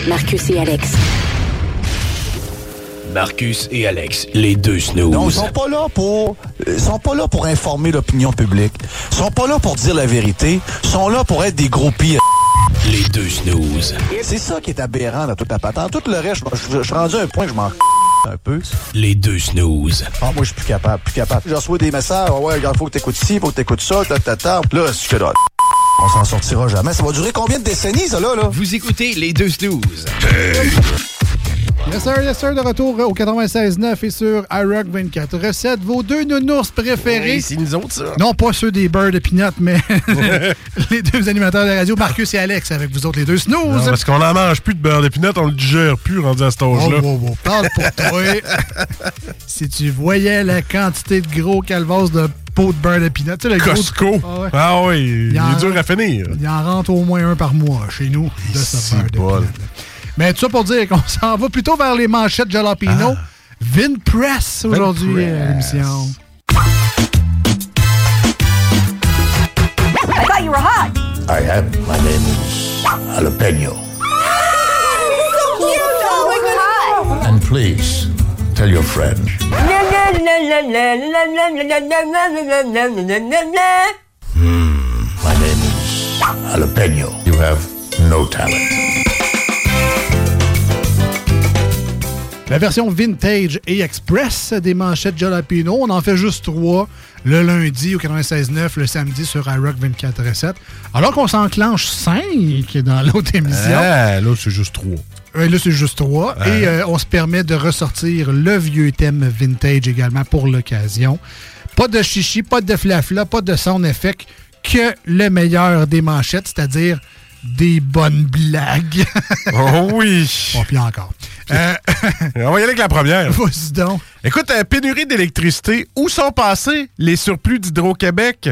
Marcus et Alex. Marcus et Alex, les deux snooze. Non, ils sont pas là pour ils sont pas là pour informer l'opinion publique. Ils sont pas là pour dire la vérité, ils sont là pour être des gros pires. Les deux snooze. C'est ça qui est aberrant dans toute la patente. Tout le reste, je, suis rendu à un point que je m'en un peu. Les deux snooze. Ah, moi, je suis plus capable, plus capable. Je reçois des messages, Ah ouais, il faut que t'écoutes ci, faut que t'écoutes ça, ta, ta, ta. Là, je fais là. On s'en sortira jamais. Ça va durer combien de décennies, ça, là, là? Vous écoutez les deux snooze. Yes sir, yes sir, de retour au 96.9 et sur iRock 24. Recette, vos deux nounours préférés. Oui, c'est nous autres, ça. Non, pas ceux des beurres de peanut, mais les deux animateurs de la radio, Marcus et Alex, avec vous autres, les deux snooze. Non, parce qu'on en mange plus de beurre d'épinette, on le digère plus rendu à cet âge-là. Oh, oh, oh, parle pour toi. si tu voyais la quantité de gros calvas de pot de beurre de peanut, tu sais, le gros- Costco. Ah ouais. Ah oui, il, en- est dur à finir. Il en rentre au moins un par mois chez nous de ce beurre de. Mais tout ça pour dire qu'on s'en va plutôt vers les manchettes jalapeno. Vin Press aujourd'hui à l'émission. I thought you were hot. I am. My name is Jalapeno. so cute. Oh my god. And please, tell your friend. My name is Jalapeno. You have no talent. La version vintage et express des manchettes jalapeno. On en fait juste trois le lundi au 96.9, le samedi sur iRock 24.7. Alors qu'on s'enclenche cinq dans l'autre émission. Ah, là, c'est juste trois. Ouais, là, c'est juste trois. Et euh, on se permet de ressortir le vieux thème vintage également pour l'occasion. Pas de chichi, pas de flafla, pas de sound effect, que le meilleur des manchettes, c'est-à-dire des bonnes blagues. Oh oui! Bon, puis encore. Euh, On va y aller avec la première. Vas-y donc. Écoute, euh, pénurie d'électricité, où sont passés les surplus d'Hydro-Québec?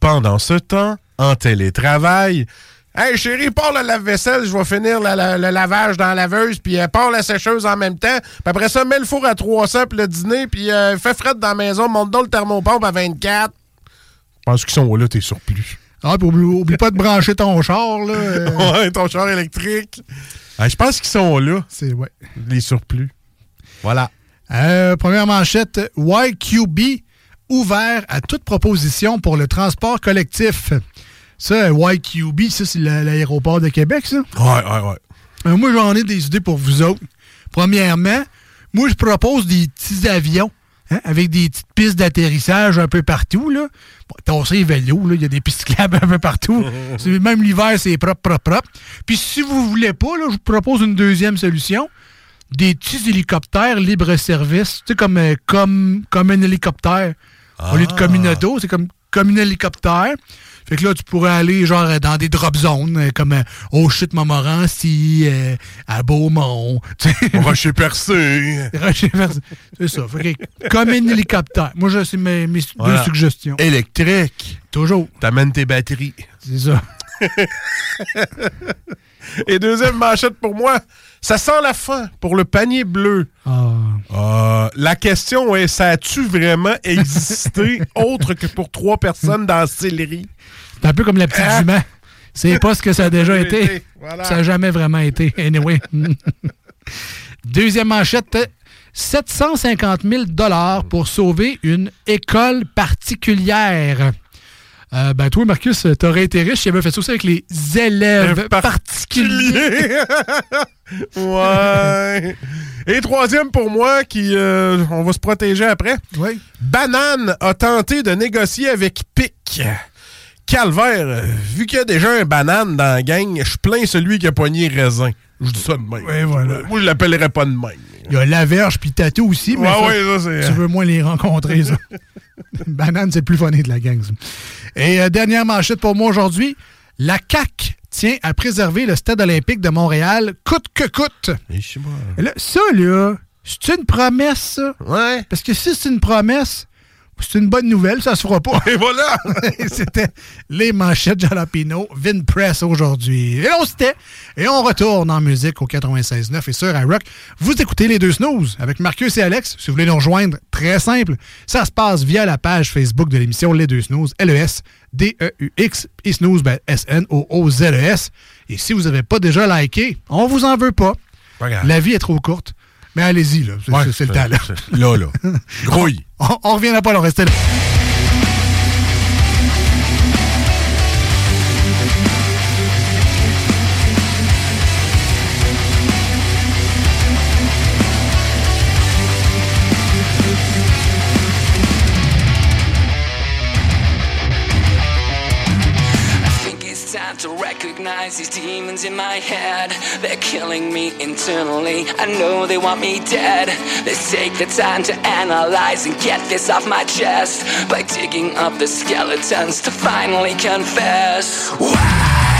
Pendant ce temps, en télétravail. Hey chérie, pars le lave-vaisselle, je vais finir la- la- le lavage dans la laveuse, puis euh, pars la sécheuse en même temps. Puis après ça, mets le four à 300 puis le dîner, puis euh, fais fret dans la maison, monte donc le thermopompe à 24. Je pense qu'ils sont là, tes surplus. Ah, puis oublie, oublie pas de brancher ton char, là. euh. ouais, ton char électrique. Ah, je pense qu'ils sont là. C'est, ouais. Les surplus. Voilà. Euh, première manchette, YQB ouvert à toute proposition pour le transport collectif. Ça, YQB, ça, c'est la- l'aéroport de Québec, ça? Ouais, ouais, ouais. Euh, moi, j'en ai des idées pour vous autres. Premièrement, moi, je propose des petits avions hein, avec des petites pistes d'atterrissage un peu partout. Là. Bon, les vélos, il y a des pistes cyclables un peu partout. Même l'hiver, c'est propre, propre, propre. Puis si vous voulez pas, là, je vous propose une deuxième solution. Des petits hélicoptères libre-service. Tu sais, comme, euh, comme, comme un hélicoptère. Au lieu de comme une auto, c'est comme, comme un hélicoptère. Fait que là, tu pourrais aller genre euh, dans des drop zones, euh, comme euh, au chute Montmorency, euh, à Beaumont. Rocher percé. Rocher percé. C'est ça. Fait que, comme un hélicoptère. Moi, je- c'est mes, mes Voilà. deux suggestions. Électrique. Toujours. T'amènes tes batteries. C'est ça. Et deuxième manchette pour moi, ça sent la fin pour le panier bleu. Euh, la question est, ça a-tu vraiment existé autre que pour trois personnes dans la? C'est un peu comme la petite Ah. jument. C'est pas ce que ça a déjà été. été, voilà. Ça n'a jamais vraiment été. Anyway. Deuxième manchette. 750 000 pour sauver une école particulière. Euh, ben, toi, Marcus, t'aurais été riche si avait fait ça aussi avec les élèves particuliers. ouais. Et troisième pour moi, qui euh, on va se protéger après. Oui. Banane a tenté de négocier avec Pic. Calvaire, euh, vu qu'il y a déjà un banane dans la gang, je plains celui qui a poigné raisin. Je dis ça de même. Oui, voilà. Moi, je l'appellerais pas de même. Il y a la verge puis tatou aussi, mais Ouais, ça, ouais, ça, c'est- tu veux moins les rencontrer, ça. Banane, c'est le plus funny de la gang, ça. Et euh, dernière manchette pour moi aujourd'hui. La CAQ tient à préserver le stade olympique de Montréal coûte que coûte. Et là, ça, là, c'est une promesse, ça? Ouais. Parce que si c'est une promesse, c'est une bonne nouvelle, ça se fera pas. Et voilà! C'était les manchettes Jalapino, Vin Press aujourd'hui. Et on s'était. Et on retourne en musique au 96.9 et sur iRock. Vous écoutez les deux snooze avec Marcus et Alex. Si vous voulez nous rejoindre, très simple. Ça se passe via la page Facebook de l'émission Les deux snooze, L-E-S. D-E-U-X et snooze, ben, S-N-O-O-Z-E-S. Et si vous n'avez pas déjà liké, on vous en veut pas. La vie est trop courte. Mais allez-y, là. C'est Ouais, le temps, là. là. Grouille. On, on reviendra pas, là. Restez là. These demons in my head. They're killing me internally. I know they want me dead. Let's take the time to analyze and get this off my chest by digging up the skeletons to finally confess. Why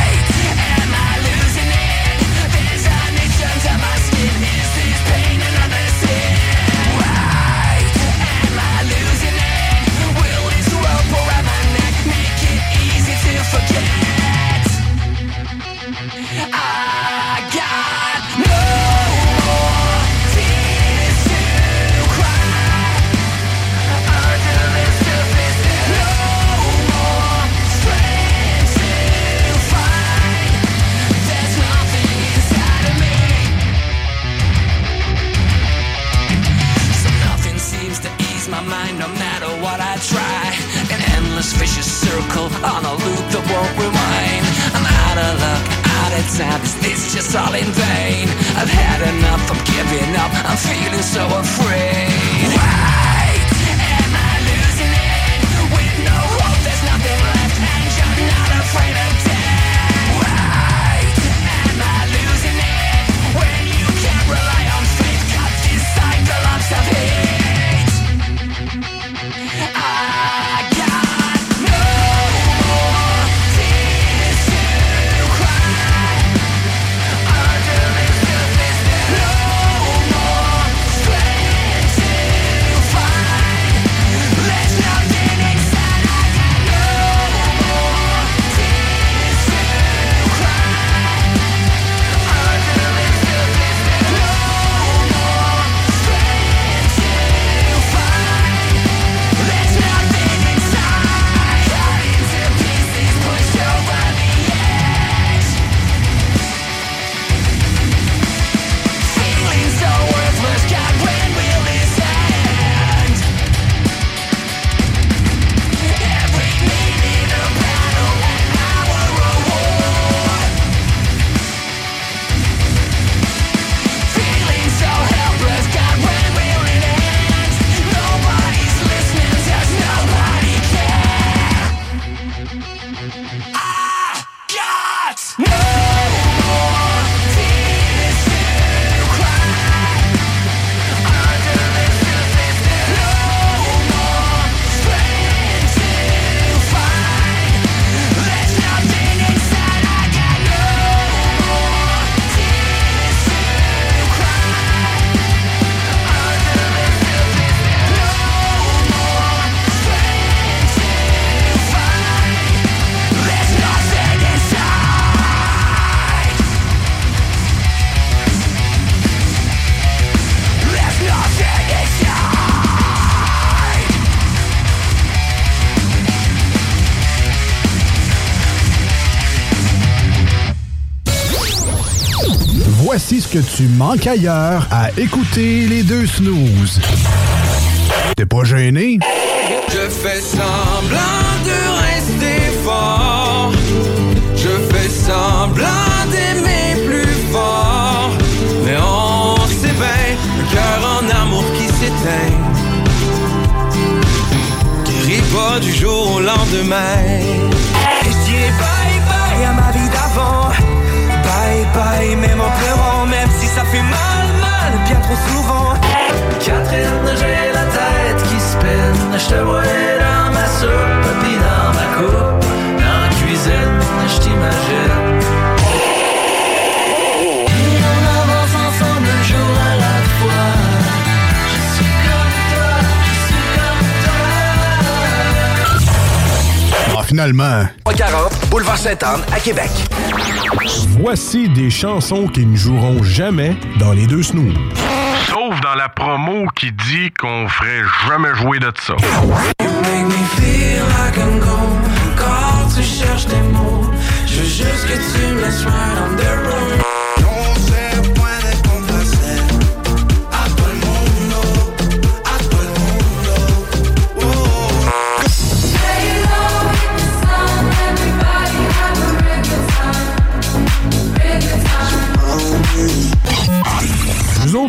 on a loop that won't rewind. I'm out of luck, out of time. Is this just all in vain? I've had enough, I'm giving up. I'm feeling so afraid. Que tu manques ailleurs à écouter les deux snooze. T'es pas gêné? Je fais semblant de rester fort. Je fais semblant d'aimer plus fort. Mais on bien, un cœur en amour qui s'éteint. Guérit pas du jour au lendemain. Et je dirais bye bye à ma vie d'avant. Bye bye, même en pleurant, ça fait mal, mal, bien trop souvent. Catherine, j'ai la tête qui spinne. Je te vois dans ma soupe, puis dans ma coupe. Dans la cuisine, je t'imagine. Finalement. 340 Boulevard Sainte-Anne à Québec. Voici des chansons qui ne joueront jamais dans les deux snooze. Sauf dans la promo qui dit qu'on ferait jamais jouer de ça. Make me feel like I'm gone. Quand tu cherches tes mots, je veux juste que tu me laisses ride on the road.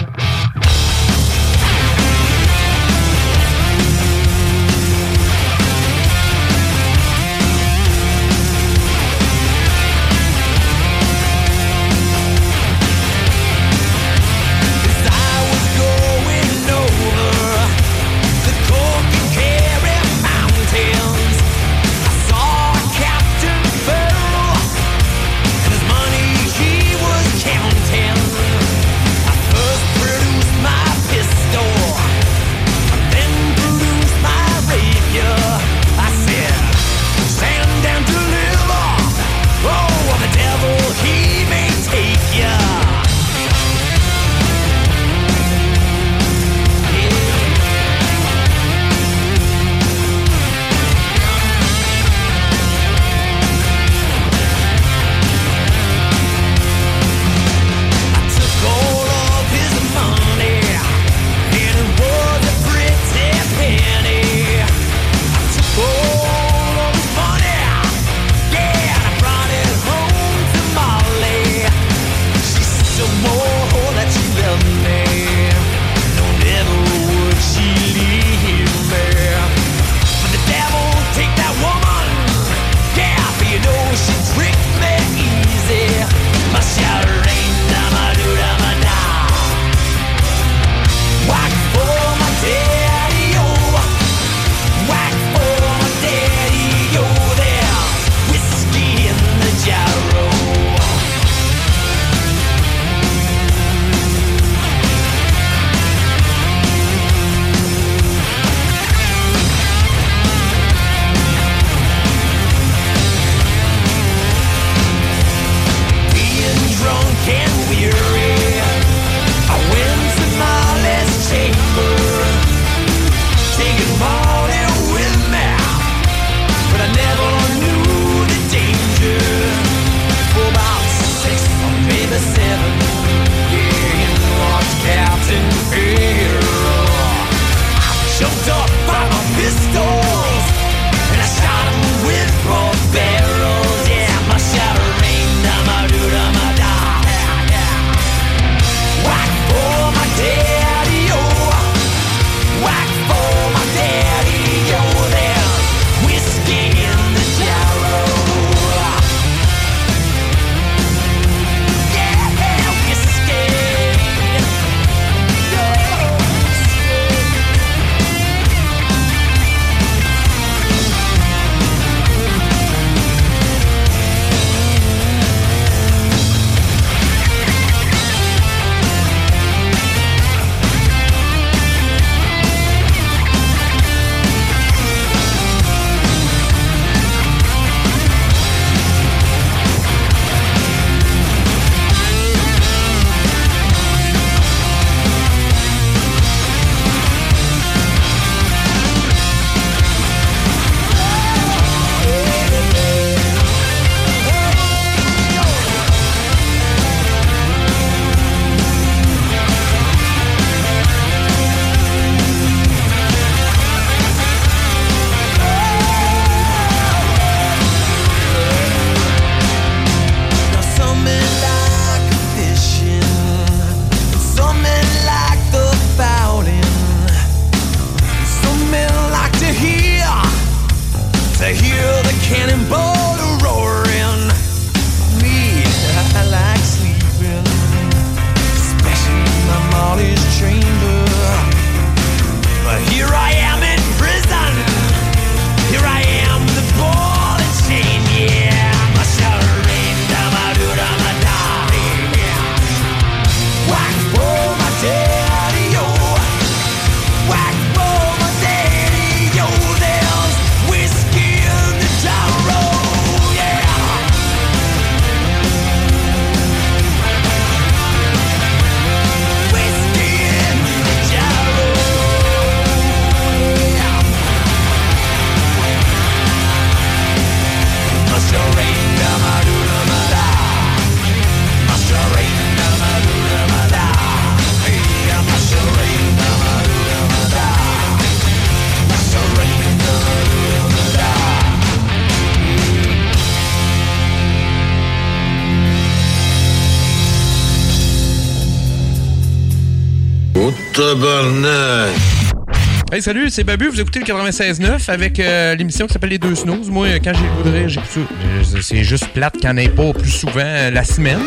Hey, salut, c'est Babu. Vous écoutez le 96.9 avec euh, l'émission qui s'appelle Les Deux Snooze. Moi, euh, quand j'ai le goût j'écoute ça. Euh, C'est juste plate qu'il n'y en ait pas plus souvent la semaine,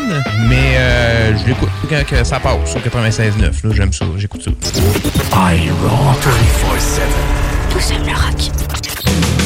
mais euh, je l'écoute quand que ça passe au 96.9. Là, j'aime ça, j'écoute ça. I roll 24-7. Tout seul le rock.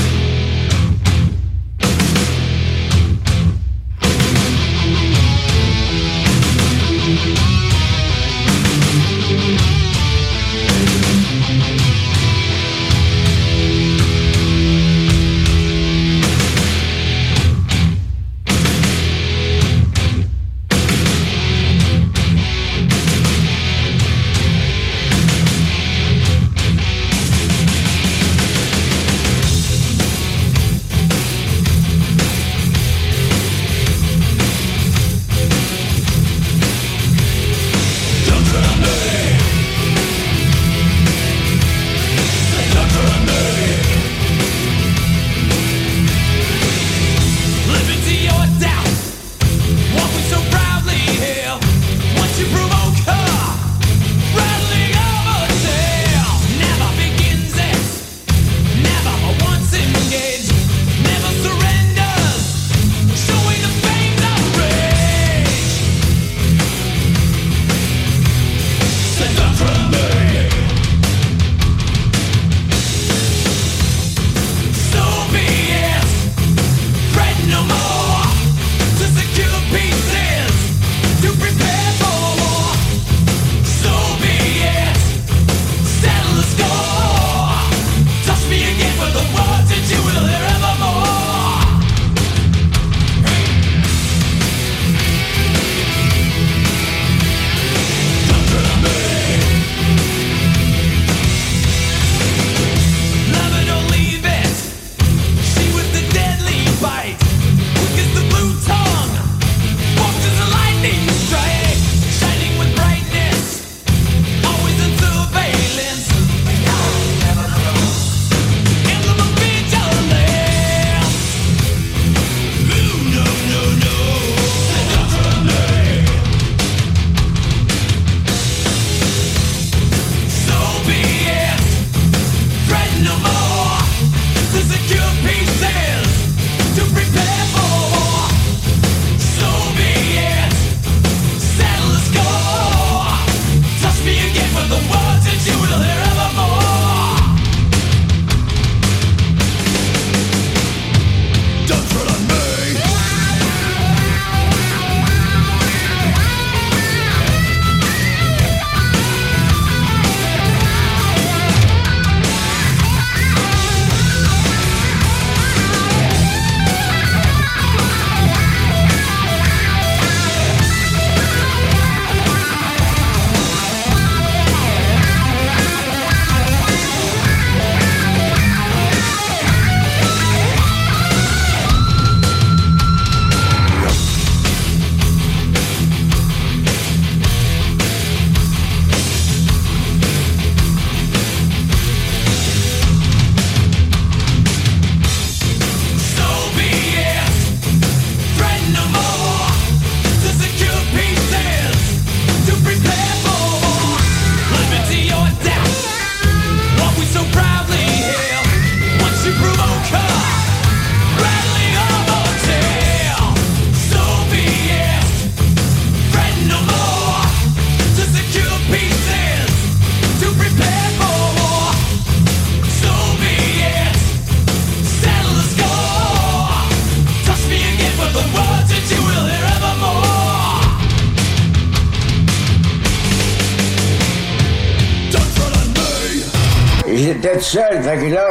Fait que là,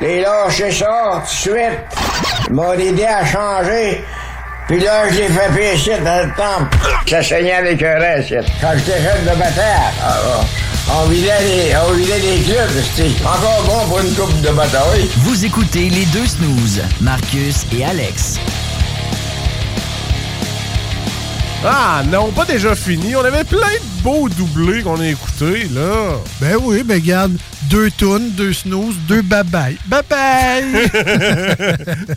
les, lâchais ça tout de suite. Ils m'ont aidé à changer. Puis là, je l'ai fait pécher dans le temple. Ça saignait avec un reste. Quand j'étais jeune de bataille, ah, ah, on vidait les, on vidait les clubs. C'était encore bon pour une coupe de bataille. Vous écoutez les deux snooze, Marcus et Alex. Ah non, pas déjà fini. On avait plein de beaux doublés qu'on a écoutés, là. Ben oui, ben regarde, deux tunes, deux snooze, deux bye-bye. Bye-bye!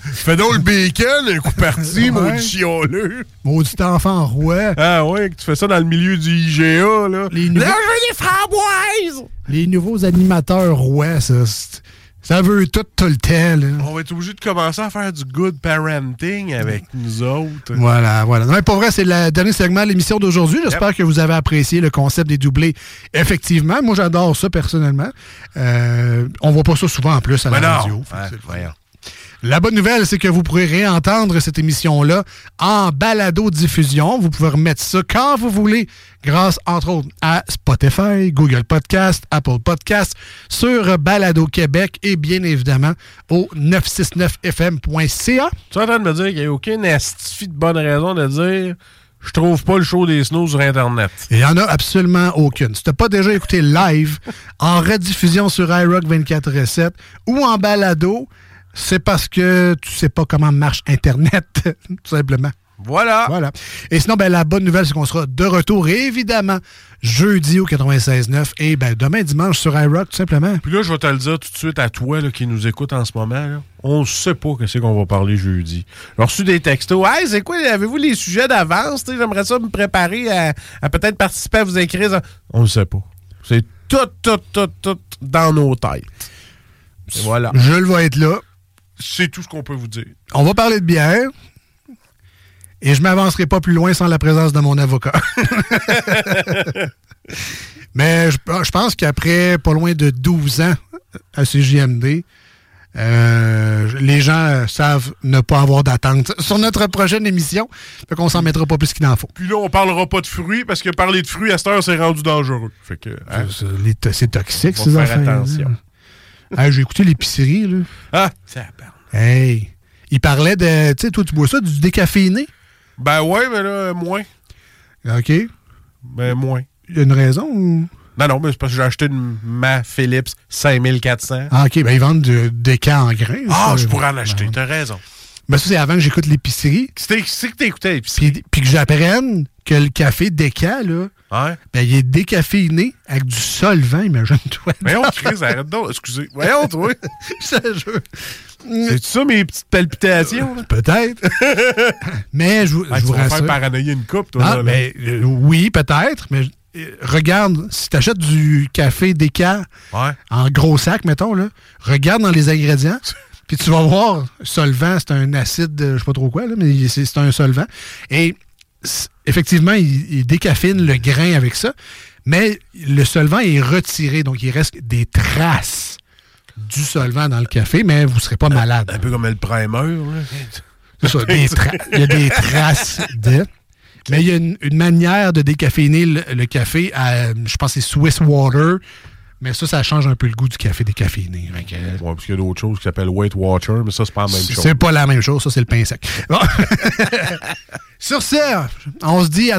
Fais donc le bacon, un coup parti, maudit chialeux. Maudit enfant roi. Ah ouais, que tu fais ça dans le milieu du IGA, là. Les nouveaux, des framboises! les nouveaux animateurs rois, ça, c'est- ça veut tout, tout le temps. là. On va être obligé de commencer à faire du good parenting avec nous autres. Voilà, voilà. Non, mais pas vrai, c'est le dernier segment de l'émission d'aujourd'hui. J'espère que vous avez apprécié le concept des doublés. Effectivement, moi j'adore ça personnellement. Euh, on voit pas ça souvent en plus à la Ben non. radio. Ouais. La bonne nouvelle, c'est que vous pourrez réentendre cette émission-là en balado-diffusion. Vous pouvez remettre ça quand vous voulez, grâce, entre autres, à Spotify, Google Podcast, Apple Podcast, sur Balado Québec et bien évidemment au 969fm.ca. Tu es en train de me dire qu'il n'y a aucune astuce de bonne raison de dire je trouve pas le show des snows sur Internet. Il n'y en a absolument aucune. Si tu n'as pas déjà écouté live, en rediffusion sur iRock 24 ou en balado, c'est parce que tu sais pas comment marche Internet, tout simplement. Voilà. Voilà. Et sinon, ben, la bonne nouvelle, c'est qu'on sera de retour, évidemment, jeudi au 96.9 et ben, demain dimanche sur iRock, tout simplement. Puis là, je vais te le dire tout de suite à toi là, qui nous écoute en ce moment. Là. On sait pas que c'est qu'on va parler jeudi. J'ai reçu des textos. Hey, c'est quoi? Avez-vous les sujets d'avance? J'aimerais ça me préparer à, à peut-être participer à vous écrire. On ne sait pas. C'est tout, tout, tout, tout dans nos têtes. Et voilà. Je le vais être là. C'est tout ce qu'on peut vous dire. On va parler de bière. Et je m'avancerai pas plus loin sans la présence de mon avocat. Mais je, je pense qu'après pas loin de 12 ans à CJMD, euh, les gens savent ne pas avoir d'attente sur notre prochaine émission. Fait qu'on s'en mettra pas plus qu'il en faut. Puis là, on parlera pas de fruits parce que parler de fruits à cette heure, c'est rendu dangereux. Fait que. hein, C'est- toxique, Faut ces faire affaires. attention. J'ai écouté l'épicerie, là. Ah, ça. Hey! Il parlait de. Tu sais, toi, tu bois ça, du décaféiné? Ben ouais, mais là, moins. OK. Ben moins. Il y a une raison ou? Non, non, mais c'est parce que j'ai acheté une Ma Philips 5400. Ah, OK. Ben, ils vendent du déca en grains. Ah, je pourrais en acheter, t'as raison. Ben, ça, c'est avant que j'écoute l'épicerie. C'est que t'écoutais l'épicerie. Puis, puis que j'apprenne que le café déca, là, Ouais. ben, il est décaféiné avec du solvant, imagine-toi. Voyons, Chris, arrête donc. Excusez. Voyons, toi. Je te jure. C'est ça mes petites palpitations? Peut-être. Mais je, vous- Ah, je tu vous vas rassure. faire paranoïer une coupe, toi. Ah, là, là. ben, euh, oui, peut-être, mais euh, regarde, si tu achètes du café déca Ouais. en gros sac, mettons, là, regarde dans les ingrédients, puis tu vas voir, solvant, c'est un acide, je sais pas trop quoi, là, mais c'est un solvant. Et effectivement, il, il décafine le grain avec ça, mais le solvant est retiré, donc il reste des traces du solvant dans le café, mais vous serez pas malade. Un peu comme le primer. C'est ça, il y a des traces de. Mais il y a une, une manière de décaféiner le, le café à, je pense, que c'est Swiss Water. Mais ça, ça change un peu le goût du café décaféiné. Que, Ouais, parce qu'il y a d'autres choses qui s'appellent Weight Watcher, mais ça, c'est pas la même chose. C'est pas la même chose, ça, c'est le pain sec. Bon. Sur ce, on se dit à